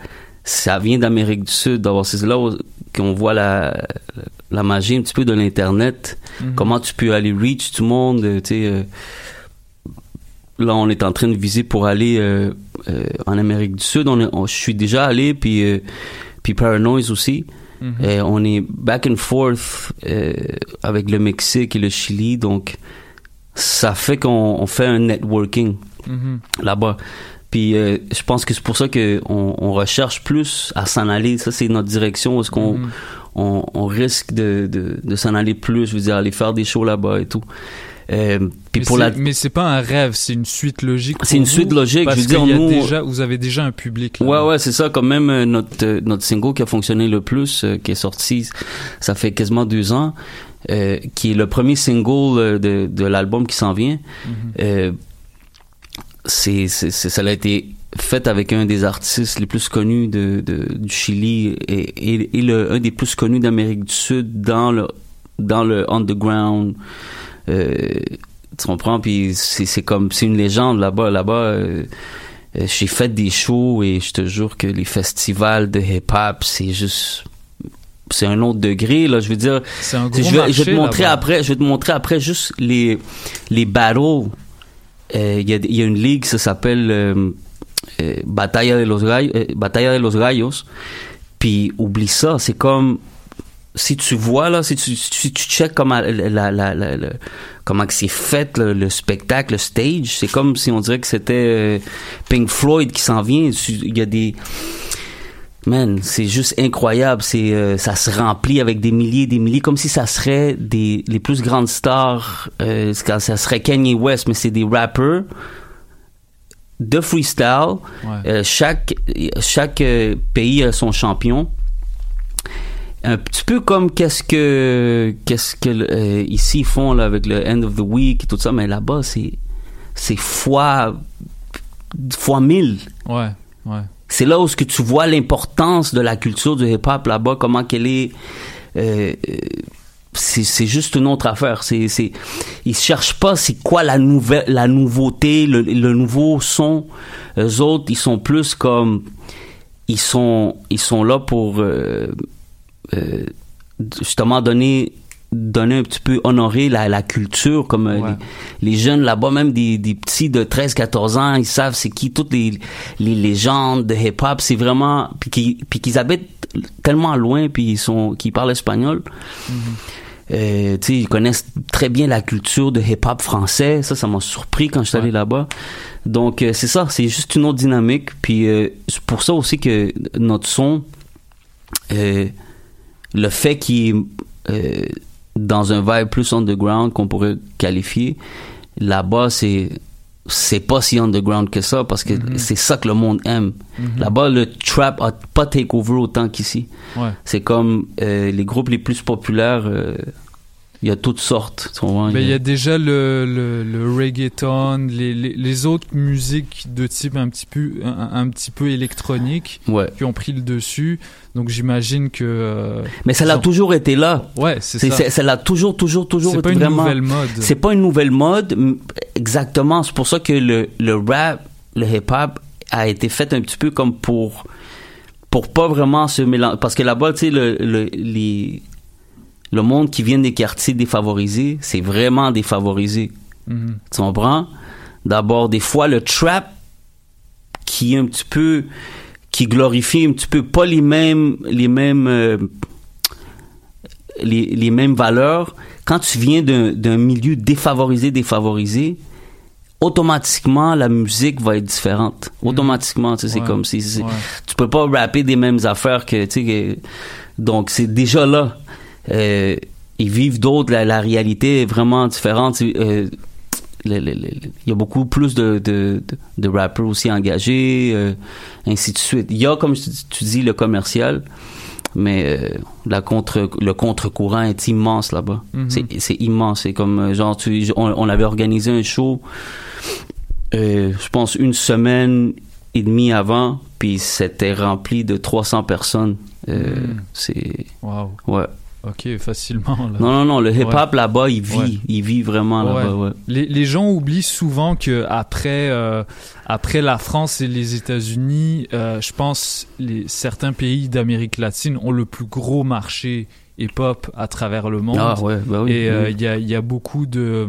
ça vient d'Amérique du Sud. D'abord, c'est là qu'on voit la, la magie un petit peu de l'Internet. Mhm. Comment tu peux aller reach tout le monde, tu sais. euh, là, on est en train de viser pour aller euh, euh, en Amérique du Sud. On je suis déjà allé, puis, puis Paranoise aussi. Mhm. On est back and forth euh, avec le Mexique et le Chili, donc ça fait qu'on on fait un networking Mhm. là-bas. Puis euh, je pense que c'est pour ça que on, recherche plus à s'en aller. Ça, c'est notre direction. Est-ce qu'on Mhm. on, on risque de, de, de s'en aller plus, je veux dire, aller faire des shows là-bas et tout. Euh, puis Mais pour c'est- la mais c'est pas un rêve, c'est une suite logique. C'est une vous, suite logique, Parce je veux dire, qu'il y a nous- déjà, vous avez déjà un public. Là. Ouais, ouais, c'est ça. Comme même euh, notre euh, notre single qui a fonctionné le plus, qui est sorti, ça fait quasiment deux ans, euh, qui est le premier single de, de l'album qui s'en vient. Euh, c'est, ça a été fait avec un des artistes les plus connus de, de- du Chili et, et, et le, un des plus connus d'Amérique du Sud dans le dans le underground. Euh, tu comprends? Puis c'est, c'est comme c'est une légende là-bas. Là-bas, euh, euh, j'ai fait des shows et je te jure que les festivals de hip-hop, c'est juste c'est un autre degré là je veux dire je vais, marché, je vais te montrer après je vais te montrer après juste les les battles Euh, il y, a, il y a une ligue ça s'appelle Batalla de los Gallos Batalla de los Gallos puis oublie ça c'est comme si tu vois là si tu si tu check comment la, la, la, comment que c'est fait le, le spectacle le stage c'est comme si on dirait que c'était euh, Pink Floyd qui s'en vient il y a des Man, c'est juste incroyable. C'est, euh, ça se remplit avec des milliers et des milliers, comme si ça serait des les plus grandes stars. Euh, ça serait Kanye West, mais c'est des rappers de freestyle. Ouais. Euh, chaque chaque pays a son champion. Un petit peu comme qu'est-ce que qu'est-ce que euh, ici ils font là avec le end of the week et tout ça, mais là-bas c'est c'est fois fois mille. Ouais, ouais. C'est là où ce que tu vois l'importance de la culture du hip-hop là-bas, comment qu'elle est. euh, euh, c'est c'est juste une autre affaire. C'est c'est ils cherchent pas c'est quoi la nouvelle la nouveauté, le, le nouveau son. Les autres, ils sont plus comme ils sont ils sont là pour euh, euh, justement donner donner un petit peu honorer la, la culture comme euh, Ouais. les, les jeunes là-bas même des, des petits de 13 14 ans ils savent c'est qui toutes les, les légendes de hip hop c'est vraiment puis qu'ils puis qu'ils habitent tellement loin puis ils sont qu'ils parlent espagnol tu sais, ils connaissent très bien la culture de hip-hop français. Ça, ça m'a surpris quand je suis allé là-bas. Donc, euh, c'est ça, c'est juste une autre dynamique. Puis, euh, c'est pour ça aussi que notre son, le fait qu'il est euh, dans un vibe plus underground qu'on pourrait qualifier, là-bas, c'est c'est pas si underground que ça parce que c'est ça que le monde aime. Là-bas, le trap a pas take over autant qu'ici. Ouais. C'est comme euh, les groupes les plus populaires, euh, il y a toutes sortes. il y a déjà le, le, le reggaeton, les, les, les autres musiques de type un petit peu, un, un petit peu électronique Ouais. qui ont pris le dessus. Donc j'imagine que. euh, Mais ça l'a toujours été là. Ouais, c'est ça. ça l'a toujours, toujours, toujours C'est été pas une vraiment. nouvelle mode. C'est pas une nouvelle mode, exactement. C'est pour ça que le, le rap, le hip-hop a été fait un petit peu comme pour pour pas vraiment se mélanger. Parce que là-bas, tu sais, le, le, les, le monde qui vient des quartiers défavorisés, c'est vraiment défavorisé. Mhm. Tu comprends? D'abord, des fois, le trap qui est un petit peu, qui glorifie un petit peu pas les mêmes, les mêmes, euh, les, les mêmes valeurs. Quand tu viens d'un d'un milieu défavorisé, défavorisé, automatiquement, la musique va être différente. Automatiquement, tu sais, c'est comme si, Ouais. tu peux pas rapper des mêmes affaires que, tu sais, que- donc c'est déjà là. Euh, ils vivent d'autres, la, la réalité est vraiment différente. Euh, le- le- le- il y a beaucoup plus de, de, de, de rappers aussi engagés, euh, ainsi de suite. Il y a, comme tu tu dis, le commercial, mais euh, la contre, le contre-courant est immense là-bas. Mhm. C'est c'est immense. C'est comme, genre, tu, on, on avait organisé un show, euh, je pense, une semaine et demie avant, puis c'était rempli de 300 personnes. Mhm. C'est... Waouh. Ouais. Ok, facilement. Là. Non, non, non, le hip-hop Ouais. là-bas, il vit. Ouais. Il vit vraiment Ouais. là-bas. Les, les gens oublient souvent que après euh, après la France et les États-Unis, euh, je pense les certains pays d'Amérique latine ont le plus gros marché hip-hop à travers le monde. Ah ouais, bah oui. Et euh, oui. il y, a, il y a beaucoup de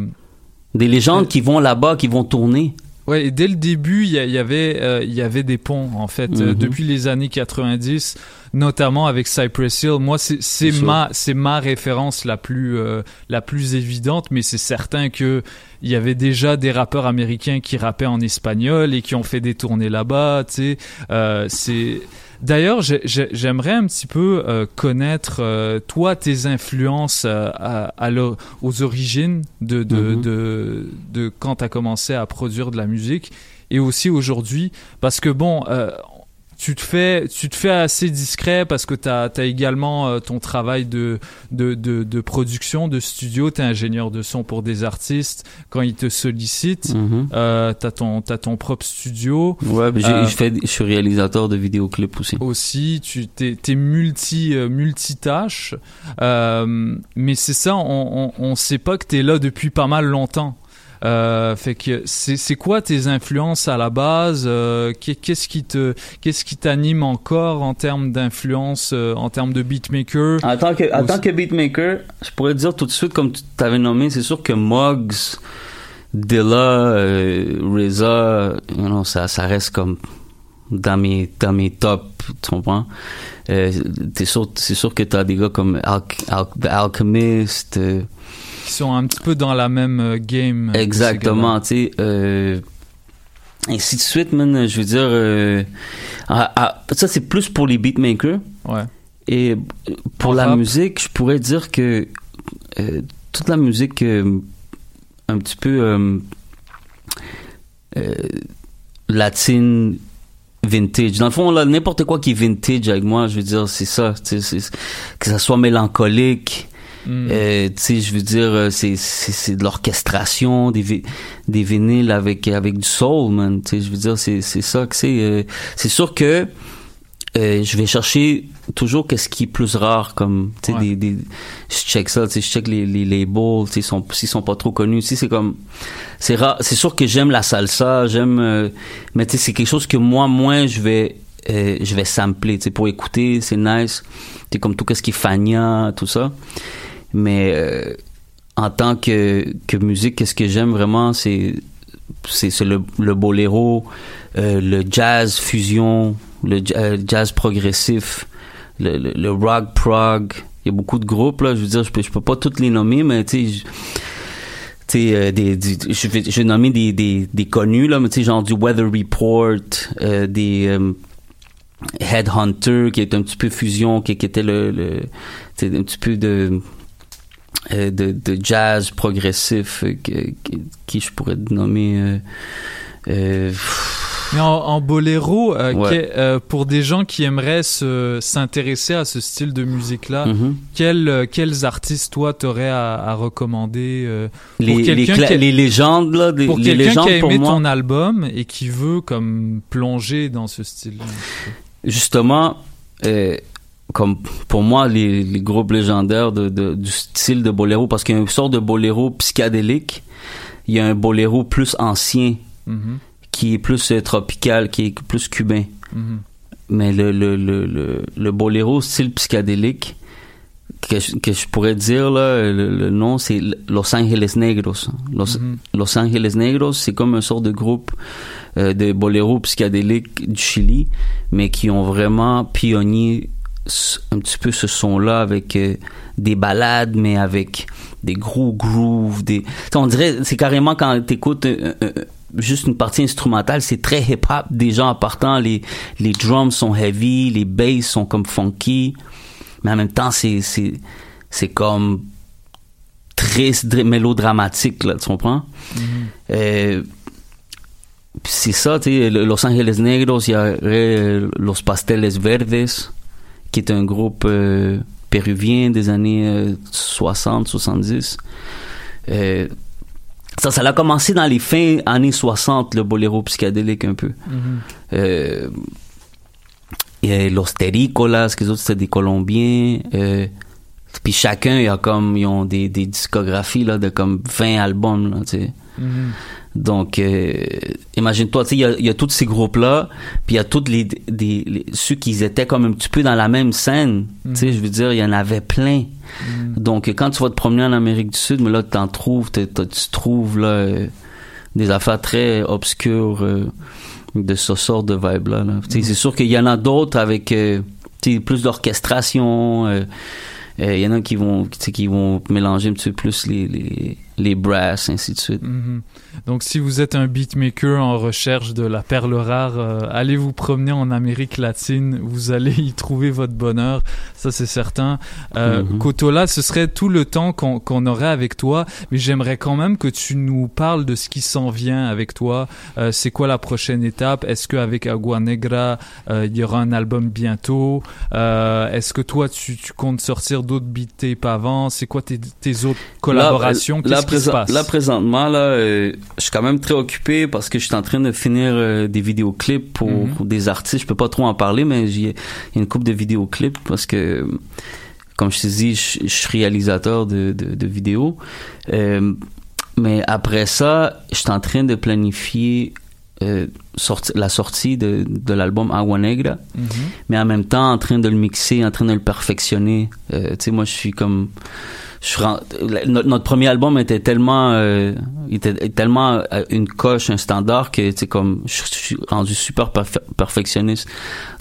Des légendes qui vont là-bas, qui vont tourner. Ouais, et dès le début, il y, avait euh, il y avait des ponts en fait euh, Mhm. depuis les années 90, notamment avec Cypress Hill. Moi, c'est ma c'est ma référence la plus euh, la plus évidente, mais c'est certain que il y avait déjà des rappeurs américains qui rappaient en espagnol et qui ont fait des tournées là-bas. Tu sais, c'est D'ailleurs, j'ai- j'ai- j'aimerais un petit peu euh, connaître euh, toi tes influences euh, à, à l'o- aux origines de de, Mhm. de, de quand tu as commencé à produire de la musique et aussi aujourd'hui parce que bon tu te fais tu te fais assez discret parce que tu as, également euh, ton travail de de, de, de production de studio tu es ingénieur de son pour des artistes quand ils te sollicitent Mhm. euh, tu as ton t'as ton propre studio Ouais, j'ai- Euh, je, fais, je suis réalisateur de vidéoclips aussi. aussi, tu t'es, t'es multi multitâche, mais c'est ça, on, on, on sait pas que t'es là depuis pas mal longtemps. Euh, fait que c'est, c'est quoi tes influences à la base euh, qu'est- Qu'est-ce qui te qu'est-ce qui t'anime encore en termes d'influence, euh, en termes de beatmaker? En tant que, en Aussi- tant que beatmaker, je pourrais dire tout de suite, comme tu t'avais nommé, c'est sûr que Muggs, Dilla, RZA, you know, ça, ça reste comme dans mes, dans mes tops, tu comprends? Euh, t'es sûr, c'est sûr que t'as des gars comme Al, Al- The Alchemist, qui sont un petit peu dans la même euh, game ces Exactement, tu sais. Euh, ainsi de suite, man. Je veux dire, euh, ça c'est plus pour les beatmakers. Ouais. Et euh, pour En la rap? musique, je pourrais dire que euh, toute la musique euh, un petit peu euh, euh, latine vintage. Dans le fond, n'importe quoi qui est vintage avec moi, je veux dire, c'est ça. c'est- Que ça soit mélancolique, Mm. Euh, tu sais, je veux dire, euh, c'est c'est c'est de l'orchestration, des des vinyles avec avec du soul, man. Tu sais, je veux dire, c'est c'est ça que c'est. euh, c'est sûr que euh, je vais chercher toujours qu'est-ce qui est plus rare comme tu sais Ouais. des, des je check ça tu sais je check les les labels tu sais sont s'ils sont pas trop connus tu sais c'est comme c'est rare c'est sûr que j'aime la salsa j'aime euh, mais tu sais c'est quelque chose que moi moins je vais euh, je vais sampler tu sais pour écouter c'est nice c'est comme tout ce qui est Fania tout ça mais euh, en tant que que musique qu'est-ce que j'aime vraiment c'est c'est le, le boléro, euh, le jazz fusion, le euh, jazz progressif, le, rock prog. Il y a beaucoup de groupes là. Je veux dire, je peux, je peux pas toutes les nommer, mais tu sais, des, je vais, je vais nommer des, des, connus là, mais tu genre du Weather Report, des Headhunter qui est un petit peu fusion, qui, était le, le un petit peu de de, de jazz progressif euh, qui, qui je pourrais nommer euh, euh, Mais en, en boléro, euh, Ouais. euh, pour des gens qui aimeraient se- s'intéresser à ce style de musique-là, Mhm. quels, euh, quels artistes, toi, t'aurais à, à recommander euh, pour les, les, a- les légendes là des- pour les quelqu'un légendes qui a pour aimé moi ton album et qui veut comme plonger dans ce style-là justement euh, comme pour moi les, les groupes légendaires de, de- du style de boléro parce qu'il y a une sorte de boléro psychédélique il y a un boléro plus ancien Mhm, qui est plus euh, tropical qui est plus cubain mhm. mais le, le, le, le, le boléro style psychédélique que je, que je pourrais dire là le, le nom c'est Los Angeles Negros Los. Los Angeles Negros c'est comme un sort de groupe euh, de boléro psychédélique du Chili mais qui ont vraiment pionnier un petit peu ce son là avec euh, des ballades mais avec des gros grooves des on dirait c'est carrément quand t'écoutes euh, euh, euh, juste une partie instrumentale c'est très hip hop déjà en partant les les drums sont heavy les basses sont comme funky mais en même temps c'est c'est c'est comme triste dr- mélodramatique là tu comprends? Euh, puis c'est ça tu sais Los Angeles Negros il y aurait euh, Los Pasteles Verdes qui est un groupe euh, péruvien des années euh, 60 70 euh, ça ça a commencé dans les fins années 60 le boléro psychédélique un peu. Euh, il y a Los Terrícolas, que autres c'était des Colombiens. Euh, puis chacun, il y a comme, ils ont des, des discographies là, de comme 20 albums. Là, tu sais. Mhm. Donc, euh, imagine-toi, tu sais, il y a, y a tous ces groupes-là, puis il y a tous les, des, les- ceux qui étaient comme un petit peu dans la même scène. Tu sais, je veux dire, il y en avait plein. Donc, quand tu vas te promener en Amérique du Sud, mais là, t'en trouves, t'es- t'as- tu trouves là euh, des affaires très obscures euh, de ce sort de vibe-là. là. Tu sais, C'est sûr qu'il y en a d'autres avec euh, tu plus d'orchestration. Euh, euh, Il y en a qui vont, qui vont mélanger un petit peu plus les, les, les brasses, ainsi de suite. Mhm. Donc, si vous êtes un beatmaker en recherche de la perle rare, euh, allez vous promener en Amérique latine. Vous allez y trouver votre bonheur. Ça, c'est certain. Euh. Kotola, ce serait tout le temps qu'on qu'on aurait avec toi. Mais j'aimerais quand même que tu nous parles de ce qui s'en vient avec toi. Euh, c'est quoi la prochaine étape? Est-ce qu'avec Agua Negra, euh, il y aura un album bientôt? Est-ce que toi, tu, tu comptes sortir d'autres beat tapes avant? C'est quoi tes, tes autres collaborations? Là, là, Qu'est-ce qui se présent- passe? là, présentement, là, euh, je suis quand même très occupé parce que je suis en train de finir euh, des vidéoclips pour, Mhm. pour des artistes. Je peux pas trop en parler, mais j'ai il y a une couple de vidéoclips parce que, comme je te dis, je, je suis réalisateur de, de, de vidéos. Euh, mais après ça, je suis en train de planifier euh, sorti- la sortie de, de l'album Agua Negra Mhm. mais en même temps en train de le mixer, en train de le perfectionner. Euh, tu sais, moi, je suis comme, je notre, notre premier album était tellement, euh, était tellement euh, une coche, un standard que sais comme, je, suis rendu super perfe- perfectionniste.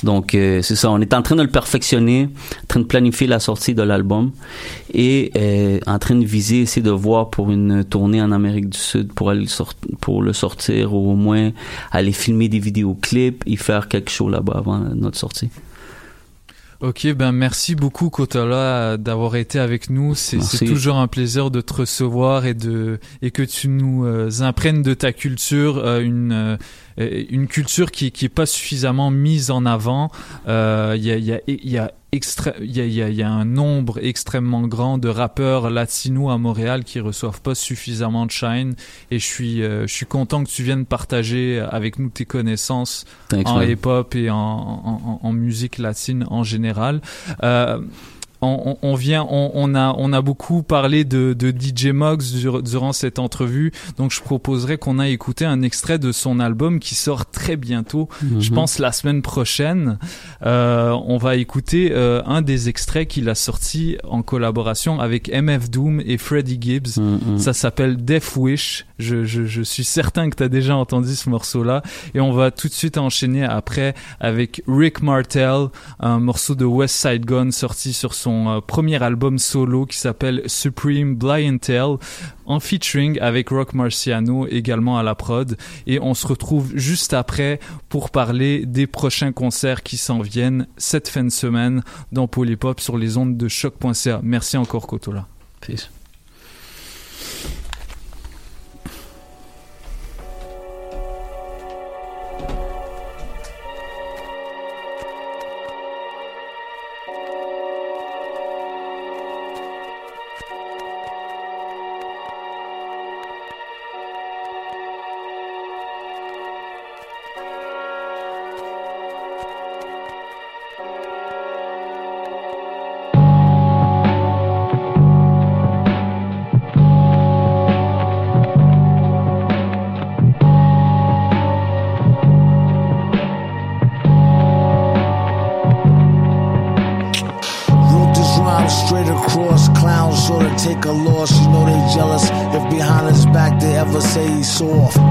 Donc euh, c'est ça, on est en train de le perfectionner, en train de planifier la sortie de l'album et euh, en train de viser, essayer de voir pour une tournée en Amérique du Sud pour aller pour le sortir ou au moins aller filmer des vidéoclips et faire quelque chose là-bas avant notre sortie. Ok, ben merci beaucoup Kotola euh, d'avoir été avec nous. C'est toujours un plaisir de te recevoir et de et que tu nous euh, imprègnes de ta culture, euh, une euh, une culture qui qui est pas suffisamment mise en avant. Euh, Il y a il y a y a il y a, il y a- il y a un nombre extrêmement grand de rappeurs latinos à Montréal qui reçoivent pas suffisamment de shine et je suis euh, je suis content que tu viennes partager avec nous tes connaissances Thanks, en man. hip-hop et en, en, en- en musique latine en général. Euh, on, vient, on, on a, on a beaucoup parlé de, de DJ Moggs dur- durant cette entrevue, donc je proposerais qu'on a écouté un extrait de son album qui sort très bientôt, je Mhm. pense la semaine prochaine. Euh, on va écouter euh, un des extraits qu'il a sorti en collaboration avec MF Doom et Freddie Gibbs. Mhm. Ça s'appelle Death Wish. Je, je, je suis certain que tu as déjà entendu ce morceau-là. Et on va tout de suite enchaîner après avec Rick Martel, un morceau de West Side Gun sorti sur son euh, premier album solo qui s'appelle Supreme Blind Tale en featuring avec Rock Marciano également à la prod. Et on se retrouve juste après pour parler des prochains concerts qui s'en viennent cette fin de semaine dans Polypop sur les ondes de choc.ca. Merci encore Kotola. Peace. off.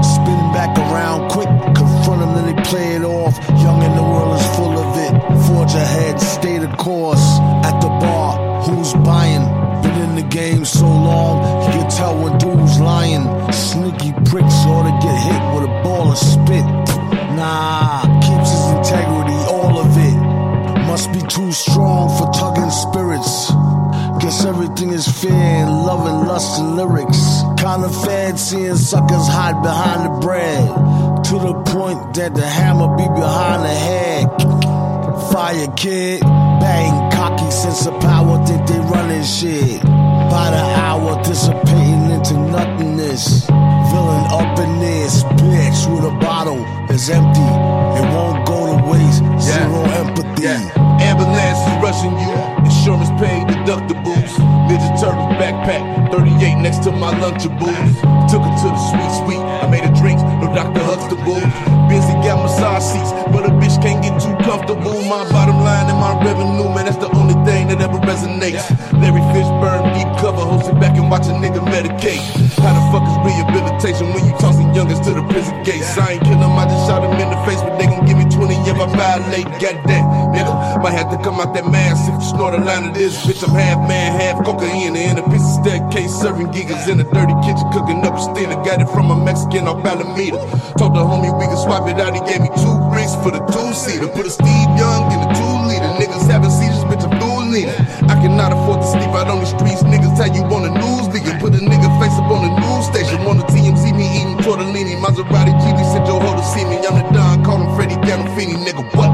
Everything is fair love and lust and lyrics. Kinda fed seeing suckers hide behind the bread. To the point that the hammer be behind the head. Fire kid, bang, cocky sense of power, think they running shit. By the hour, dissipating into nothingness. Villain up in this, bitch with a bottle is empty. It won't go to waste, zero empathy. Ambulance is rushing you. Insurance paid deductibles. Ninja Turtle backpack. 38 next to my Lunchables. Took her to the sweet sweet. I made her drinks. No Dr. Huxtable. Busy got massage seats. But comfortable. My bottom line and my revenue, man, that's the only thing that ever resonates. Larry Fishburne, deep cover. Hosted back and watch a nigga medicate. How the fuck is rehabilitation when you tossing youngins to the prison gates? I ain't kill 'em, I just shot 'em in the face, but they gon' give me 20 if I violate. Got that, nigga. Might have to come out that mask if you snort a line of this. Bitch, I'm half man, half cocaine. In a piece of staircase, serving gigas in a dirty kitchen, cooking up a steamer. Got it from a Mexican off Alameda. Told the homie we could swap it out. He gave me two bricks for the two seater. Put a Steve Young in the two liter. Niggas having seizures, bitch, I'm dual. I cannot afford to sleep out on the streets. Niggas tell you on the news leaking. Put a nigga face up on the news station. On the TMZ, me eating tortellini. Maserati GD sent your hoe to see me. I'm the Don, call him Freddie Gandolfini. Nigga, what?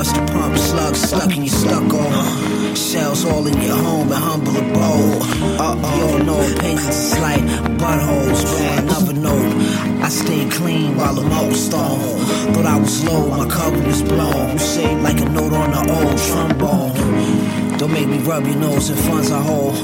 Bust a pump, slug stuck in your stucco. Shells all in your home and humble abode. Uh oh, yo, no opinions, it's like buttholes. Man, another note. I stay clean while I'm out stone. Thought I was low, my cover was blown. You say like a note on the old trombone. Don't make me rub your nose in funds I hold.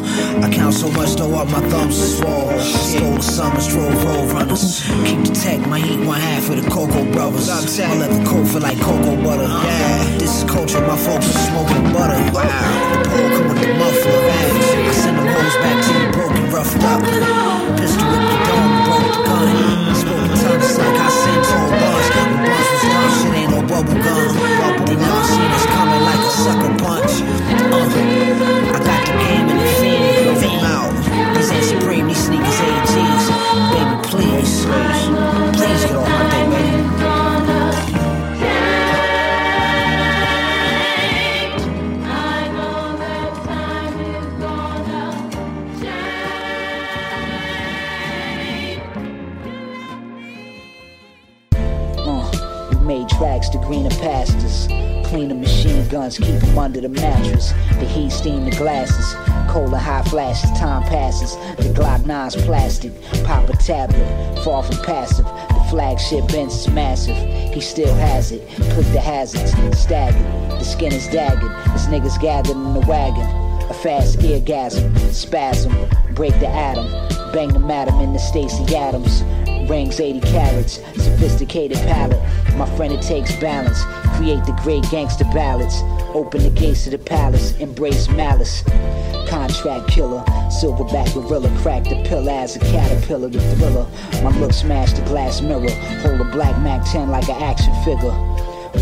I count so much, throw up my thumbs is swole. Stole the summers, drove road runners. Keep the tech, my heat one half of the Cocoa Brothers. My leather coat feel like cocoa butter. Yeah, this is culture, my focus smoking butter. Wow, the pole come with the muffler. I send the hoes back to the broken, roughed up. Pistol whipped the dome, broke the gun. Spoken tongues like I sent all bars. Was shit ain't no bubble gum. They never seen us coming like a sucker punch. Uh, I got the game and the fiend. Out. These ain't supreme, pastures. Cleaner machine guns, keep 'em under the mattress. The heat steam the glasses. And hot flashes, time passes. The Glock 9's plastic. Pop a tablet, far from passive. The flagship Benz is massive. He still has it. Click the hazards, staggered. The skin is dagged. This niggas gathered in the wagon. A fast eargasm, spasm, break the atom. Bang the madam in the Stacy Adams. Rings 80 carats, sophisticated palette. My friend, it takes balance. Create the great gangster ballads. Open the gates of the palace, embrace malice. Contract killer, silverback gorilla, crack the pill as a caterpillar, the thriller. My look smash the glass mirror, hold a black Mac 10 like an action figure.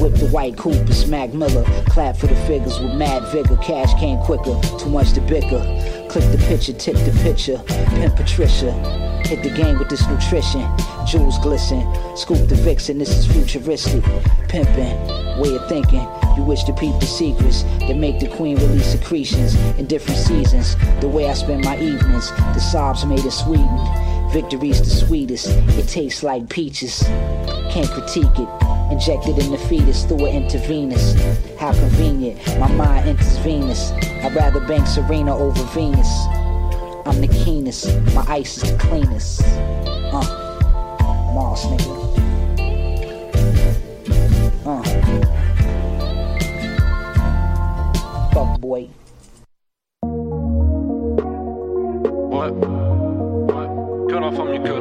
Whip the white coupe and smack Miller. Clap for the figures with mad vigor. Cash came quicker, too much to bicker. Click the picture, tip the picture. Pimp Patricia. Hit the game with this nutrition. Jewels glisten. Scoop the vixen, this is futuristic. Pimping, way of thinking. You wish to peep the secrets that make the queen release secretions in different seasons. The way I spend my evenings, the sobs made in Sweden. Victory's the sweetest, it tastes like peaches. Can't critique it. Injected in the fetus through an intravenous. How convenient, my mind enters Venus. I'd rather bank Serena over Venus. I'm the keenest, my ice is the cleanest. Uh, Mars nigga. Uh. Fuck boy. Ouais. Ouais. Que la famille, que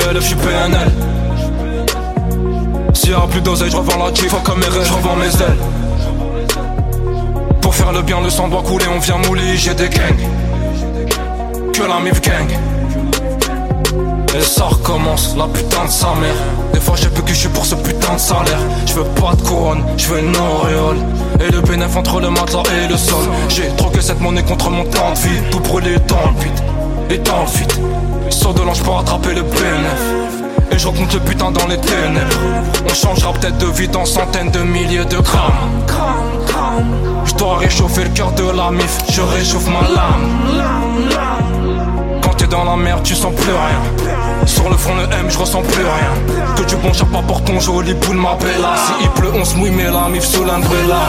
F, je suis QL, je suis PNL. S'il y a plus d'oseille, je revends la Jeep, comme mes rêves, je revends mes ailes. Pour faire le bien, le sang doit couler, on vient mouler, j'ai des gangs. Que la MIF gang. Et ça recommence, la putain de sa mère. Des fois j'ai peu que je suis pour ce putain de salaire. Je veux pas de couronne, je veux une auréole. Et le bénéf entre le matelas et le sol. J'ai troqué cette monnaie contre mon temps de vie. Tout brûlé dans le vide, et dans le vide. Sur de l'ange pour attraper le bénéf. Et je rencontre le putain dans les ténèbres. On changera peut-être de vie dans centaines de milliers de grammes. Je dois réchauffer le cœur de la mif, je réchauffe ma lame. Quand t'es dans la merde, tu sens plus rien. Sur le front, le M, je ressens plus rien. Que du bon chapeau pour ton joli boule, ma bella. Si il pleut, on se mouille, mais la mif sous l'umbrella.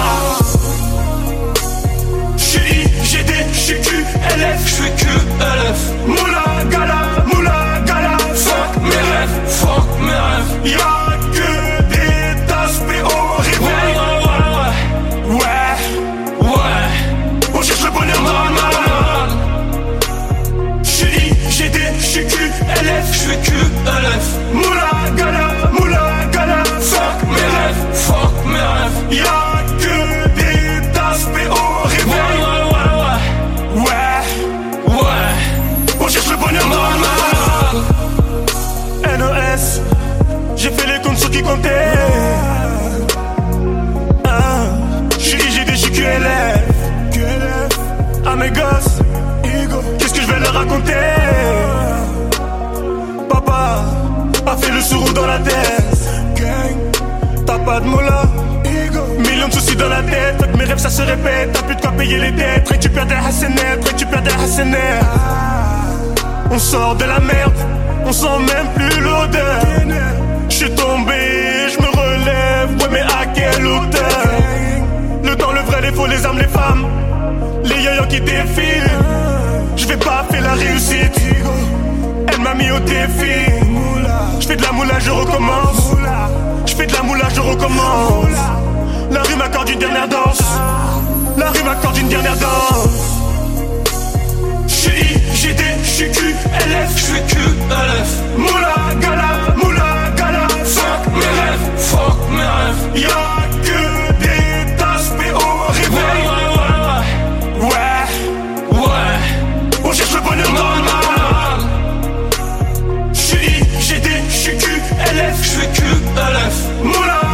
J'suis IGD, j'suis QLF, j'suis QLF. Moula, gala, Fuck mes rêves. Y'a que des tâches, mais horribles. Ouais, ouais, ouais, ouais. Ouais, on cherche le bonheur dans le malade. J'suis I, j'suis Q, LF, j'suis Q, LF. Moula, gala, moula, gala. Fuck mes rêves, fuck mes rêves. Y'a se répète. T'as plus de quoi payer les dettes. Récupère des hassenettes, récupère des hassenettes. On sort de la merde. On sent même plus l'odeur. Je suis tombé, je me relève. Ouais, mais à quelle hauteur? Le temps, le vrai, les faux, les armes, les femmes. Les yo qui défilent. Je vais pas faire la réussite. Elle m'a mis au défi. Je fais de la moula, je recommence. Je fais de la moula, je recommence. La rue m'accorde une dernière danse. La rue m'accorde une dernière danse. J'suis IGD, j'suis QLF, j'suis QLF. Moula, gala, moula, gala. Fuck mes rêves, fuck mes rêves. Y'a que des tasses au réveil. Ouais, ouais, ouais. On cherche le bonheur dans le mal. J'suis IGD, j'suis QLF, j'suis QLF. Moula, gala, moula,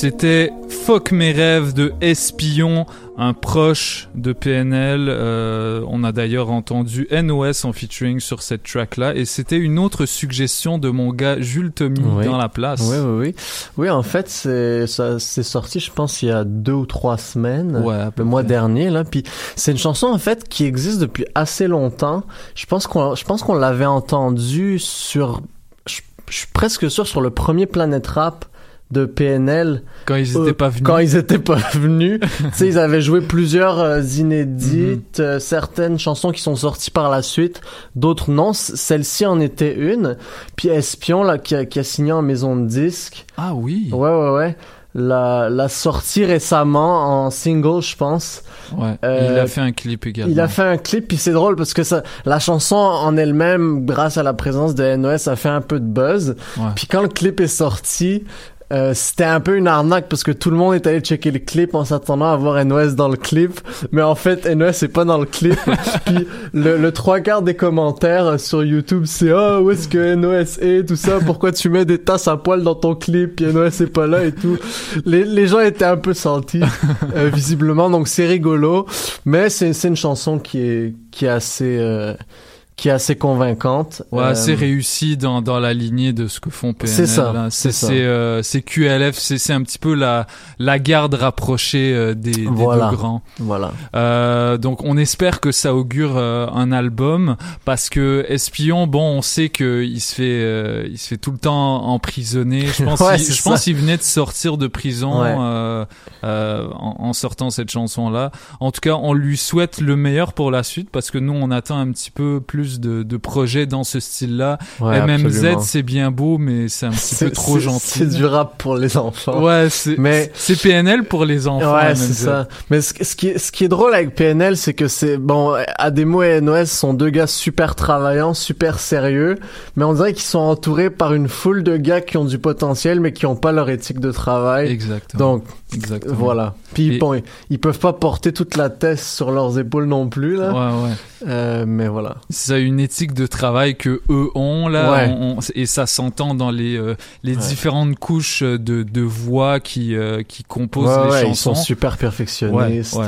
C'était Fuck mes rêves de Espion, un proche de PNL. Euh, on a d'ailleurs entendu NOS en featuring sur cette track-là. Et c'était une autre suggestion de mon gars Jules Tommy Oui. dans la place. Oui, oui, oui. Oui, en fait, c'est sorti, je pense, il y a deux ou trois semaines, Ouais, le mois dernier. Là, puis c'est une chanson en fait qui existe depuis assez longtemps. Je pense qu'on, qu'on l'avait entendu sur, je, je suis presque sûr sur le premier Planet Rap de PNL. Quand ils Euh, étaient pas venus. Quand ils étaient pas venus. tu sais, ils avaient joué plusieurs euh, inédites, euh, certaines chansons qui sont sorties par la suite, d'autres non. Celle-ci en était une. Puis Espion, là, qui a, qui a signé en maison de disque. Ah oui. Ouais, ouais, ouais. La, la sortie récemment en single, je pense. Ouais. Euh, il a fait un clip également. Il a fait un clip, puis c'est drôle parce que ça, la chanson en elle-même, grâce à la présence de NOS, a fait un peu de buzz. Ouais. Puis quand le clip est sorti, euh, c'était un peu une arnaque parce que tout le monde est allé checker le clip en s'attendant à voir NOS dans le clip, mais en fait NOS est pas dans le clip. Puis le, le trois quarts des commentaires euh, sur YouTube c'est ah où est-ce que NOS est tout ça, pourquoi tu mets des tasses à poil dans ton clip, puis NOS est pas là et tout. Les, les gens étaient un peu sentis euh, visiblement, donc c'est rigolo, mais c'est c'est une chanson qui est qui est assez euh, qui est assez convaincante. Ouais, Euh, c'est réussi dans, dans la lignée de ce que font PNL. C'est ça, là. c'est C'est ça. c'est, euh, c'est QLF, c'est c'est un petit peu la la garde rapprochée euh, des, des Voilà. deux grands. Voilà. Euh, donc on espère que ça augure euh, un album parce que Espion, bon, on sait que il se fait euh, il se fait tout le temps emprisonner. Je pense Ouais, je pense qu'il venait de sortir de prison Ouais. euh, euh, en, en sortant cette chanson là. En tout cas, on lui souhaite le meilleur pour la suite parce que nous on attend un petit peu plus de, de projets dans ce style-là. Ouais, MMZ c'est bien beau mais c'est un petit peu trop gentil. C'est du rap pour les enfants. Ouais, c'est Mais- PNL pour les enfants. Ouais, c'est ça. Mais ce, ce qui est, ce qui est drôle avec PNL, c'est que c'est bon. Ademo et NOS sont deux gars super travaillants, super sérieux, mais on dirait qu'ils sont entourés par une foule de gars qui ont du potentiel, mais qui ont pas leur éthique de travail. Exactement. Donc Exactement. voilà. Puis Et- bon, ils, peuvent pas porter toute la tête sur leurs épaules non plus là. Ouais, ouais. Euh, mais voilà. C'est une éthique de travail que eux ont là, Ouais. on- on- et ça s'entend dans les euh, les Ouais. différentes couches de, de voix qui euh, qui composent Ouais, les ouais, chansons. ils sont super perfectionnistes.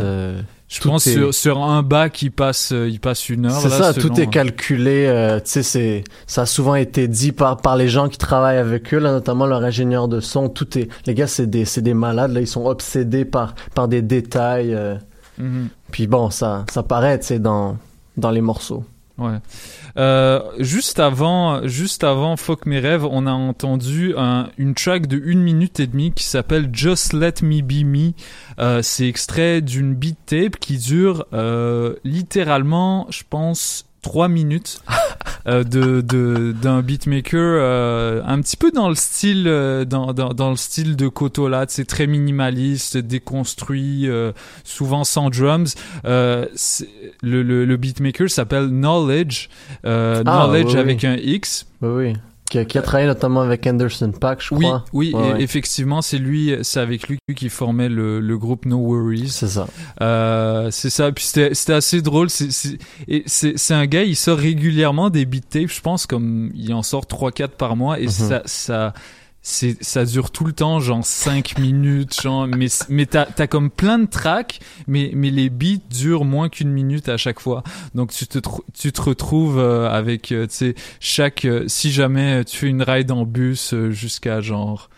Euh, Je tout pense est- sur, sur un bas qui passe euh, il passe une heure. C'est ça, selon- tout est calculé. euh, tu sais, c'est ça a souvent été dit par par les gens qui travaillent avec eux, là, notamment leur ingénieur de son. Tout est, les gars, c'est des c'est des malades. Là, ils sont obsédés par par des détails. euh, Mhm. Puis bon, ça ça paraît, tu sais, dans dans les morceaux. Euh, juste avant, juste avant Fuck mes rêves, on a entendu un- une track de une minute et demie qui s'appelle Just Let Me Be Me. Euh, c'est extrait d'une beat tape qui dure euh, littéralement, je pense, trois minutes euh, de de- d'un beatmaker euh, un petit peu dans le style euh, dans, dans, dans le style de Kotola c'est très minimaliste déconstruit euh, souvent sans drums le, le, le beatmaker s'appelle Knowledge Ah, Knowledge oui, avec oui. un X oui. Qui a, qui a travaillé notamment avec Anderson Paak, je Oui, crois. oui, Ouais, et- ouais. effectivement, c'est lui, c'est avec lui qui formait le, le groupe No Worries. C'est ça. Euh, c'est ça. Puis c'était, c'était assez drôle. C'est, c'est, et c'est, c'est un gars, il sort régulièrement des beat tapes. Je pense comme il en sort 3-4 par mois et Mhm. ça, ça, c'est, ça dure tout le temps, genre 5 minutes, genre, mais, mais t'as, t'as comme plein de tracks, mais, mais les beats durent moins qu'une minute à chaque fois. Donc tu te, tu te retrouves euh, avec, euh, tu sais, chaque, euh, si jamais tu fais une ride en bus jusqu'à genre,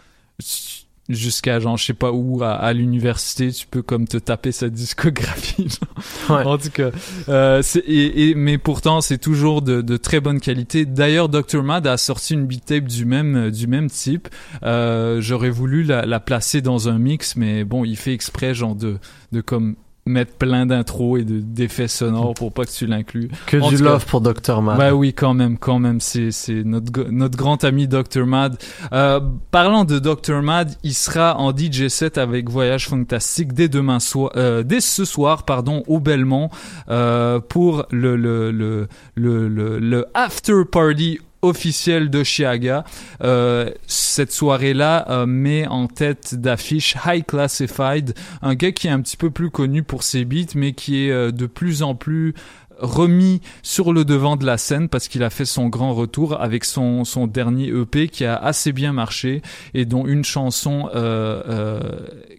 jusqu'à genre je sais pas où à, à l'université tu peux comme te taper sa discographie genre. en tout cas euh, c'est- et, et- mais pourtant c'est toujours de, de très bonne qualité. D'ailleurs Dr Mad a sorti une beat tape du même du même type. Euh, j'aurais voulu la, la placer dans un mix mais bon il fait exprès genre de de comme mettre plein d'intros et de d'effets sonores pour pas que tu l'inclues Que En du cas, love pour Dr. Mad. bah oui, quand même, quand même, c'est c'est notre notre grand ami Dr Mad. Euh, parlant de Dr Mad, il sera en DJ set avec Voyage Fantastique dès demain soir, euh, dès ce soir, pardon, au Belmont euh, pour le le le le le, le after party officiel de Chiaga. Euh, cette soirée-là euh, met en tête d'affiche High Classified, un gars qui est un petit peu plus connu pour ses beats, mais qui est euh, de plus en plus remis sur le devant de la scène parce qu'il a fait son grand retour avec son, son dernier EP qui a assez bien marché et dont une chanson euh, euh,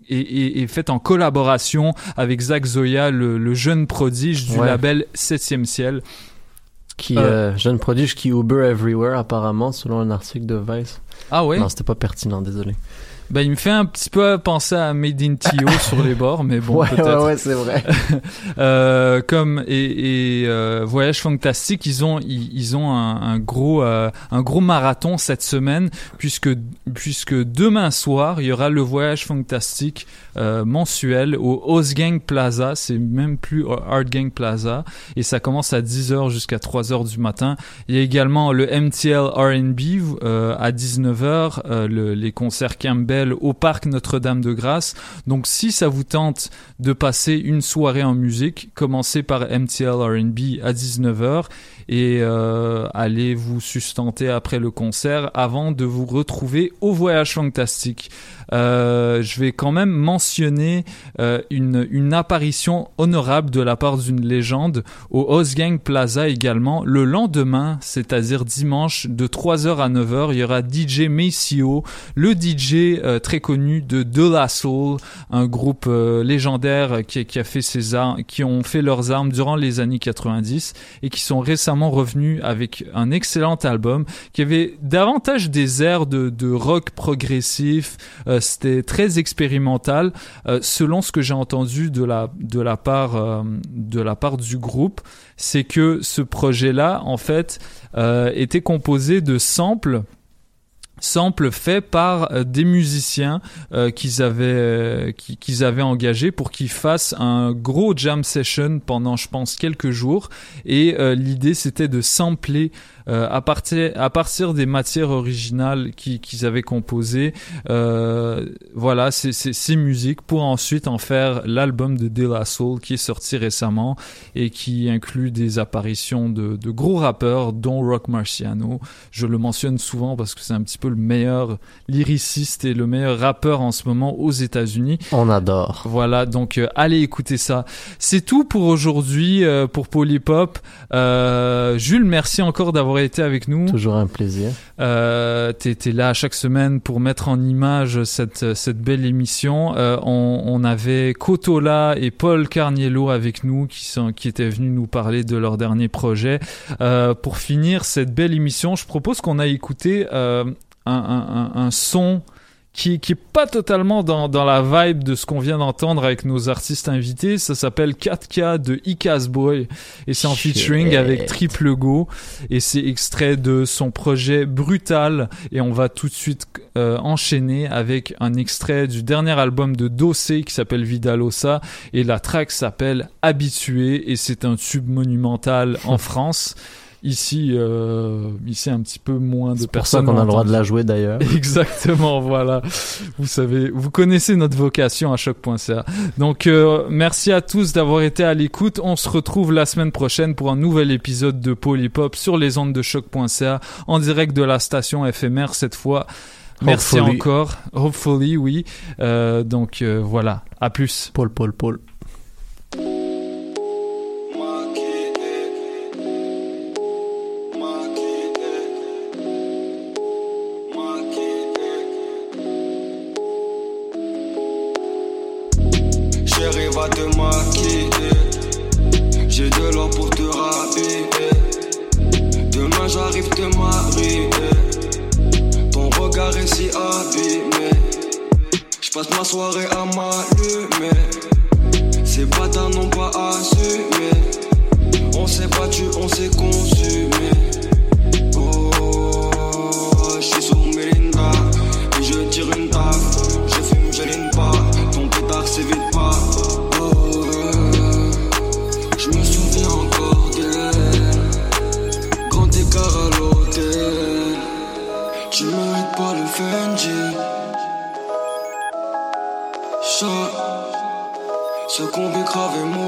est, est- est faite en collaboration avec Zach Zoya, le, le jeune prodige du Ouais. label Septième Ciel. Qui, Euh, euh, jeune prodige qui Uber Everywhere, apparemment, selon un article de Vice. Ah ouais Non, c'était pas pertinent, désolé. Ben, il me fait un petit peu penser à Made in Tio sur les bords, mais bon, Ouais, peut-être. ouais, ouais, c'est vrai. Euh, comme et, et euh, Voyage Fantastique, ils ont ils, ils ont un, un gros euh, un gros marathon cette semaine puisque puisque demain soir il y aura le Voyage Fantastique euh, mensuel au Osgang Plaza, c'est même plus Art Gang Plaza et ça commence à 10h jusqu'à 3h du matin. Il y a également le MTL R&B euh, à 19h, euh, le- les concerts Campbell au parc Notre-Dame-de-Grâce. Donc si ça vous tente de passer une soirée en musique, commencez par MTL R&B à 19h et euh, allez vous sustenter après le concert avant de vous retrouver au Voyage Fantastique. Euh, je vais quand même mentionner euh, une, une apparition honorable de la part d'une légende au Osgang Plaza également. Le lendemain, c'est-à-dire dimanche, de 3h à 9h, il y aura DJ Maceo, le DJ euh, très connu de De La Soul, un groupe euh, légendaire qui, qui a fait ses armes, qui ont fait leurs armes durant les années 90 et qui sont récemment revenus avec un excellent album qui avait davantage des airs de, de rock progressif. Euh, C'était très expérimental, euh, selon ce que j'ai entendu de la de la part euh, de la part du groupe, c'est que ce projet-là, en fait, euh, était composé de samples samples faits par euh, des musiciens euh, qu'ils avaient euh, qui- qu'ils avaient engagés pour qu'ils fassent un gros jam session pendant je pense quelques jours. Et euh, l'idée c'était de sampler euh, à partir à partir des matières originales qui- qu'ils avaient composées euh, voilà ces, ces, ces musiques pour ensuite en faire l'album de De La Soul qui est sorti récemment et qui inclut des apparitions de, de gros rappeurs dont Rock Marciano je le mentionne souvent parce que c'est un petit peu le meilleur lyriciste et le meilleur rappeur en ce moment aux États-Unis. On adore. Voilà, donc euh, allez écouter ça. C'est tout pour aujourd'hui pour Polypop. Jules, merci encore d'avoir été avec nous. Toujours un plaisir. Euh, t'es, t'es là chaque semaine pour mettre en image cette, cette belle émission. Euh, on, on avait Kotola et Paul Carniello avec nous qui, sont, qui étaient venus nous parler de leur dernier projet. Euh, pour finir cette belle émission, je propose qu'on aille écouter euh, un, un, un, un son qui, qui est pas totalement dans, dans la vibe de ce qu'on vient d'entendre avec nos artistes invités. Ça s'appelle 4K de Icaz Boy et c'est en featuring avec Triple Go. Et c'est extrait de son projet Brutal. Et on va tout de suite euh, enchaîner avec un extrait du dernier album de Dossé qui s'appelle Vidalosa. Et la track s'appelle Habitué. Et c'est un tube monumental en France. Ici, euh, ici un petit peu moins de C'est pour personnes. ça qu'on a le droit de la jouer d'ailleurs. Exactement, voilà. Vous savez, vous connaissez notre vocation à choc.ca. Donc, euh, merci à tous d'avoir été à l'écoute. On se retrouve la semaine prochaine pour un nouvel épisode de Polypop sur les ondes de choc.ca en direct de la station éphémère cette fois. Merci Hopefully. encore. Hopefully, oui. Euh, donc, euh, voilà. À plus. Paul, Paul, Paul. J'passe ma soirée à m'allumer. Ces bâtards n'ont pas assumé. On s'est battu, on s'est consumé. Qu'on vit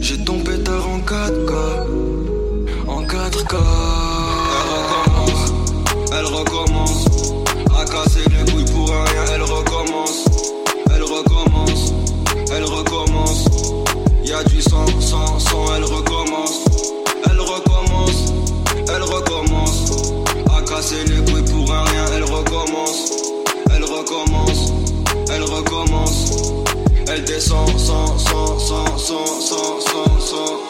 J'ai ton pétard en 4K En 4K Elle recommence Elle recommence À casser les couilles pour un rien. Elle recommence Elle recommence Elle recommence. Y'a du sang, sang, sang Elle recommence. Elle recommence Elle recommence À casser les couilles pour un rien. Elle recommence Elle recommence Elle recommence Elle descend, sang, sang, sang, sang, sang, sang, sang.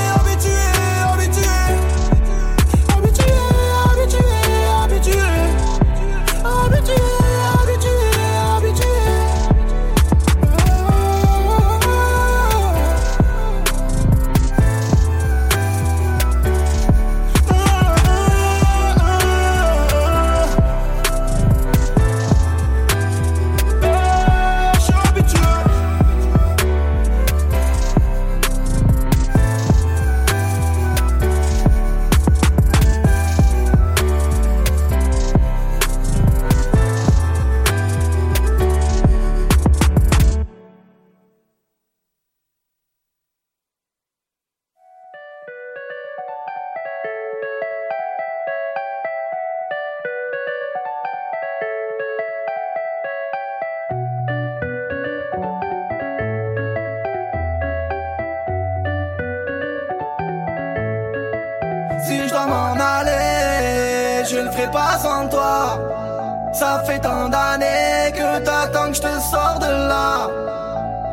Ça fait tant d'années que t'attends que je te sors de là.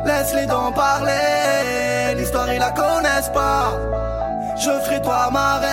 Laisse-les donc parler, l'histoire ils la connaissent pas. Je ferai toi ma reine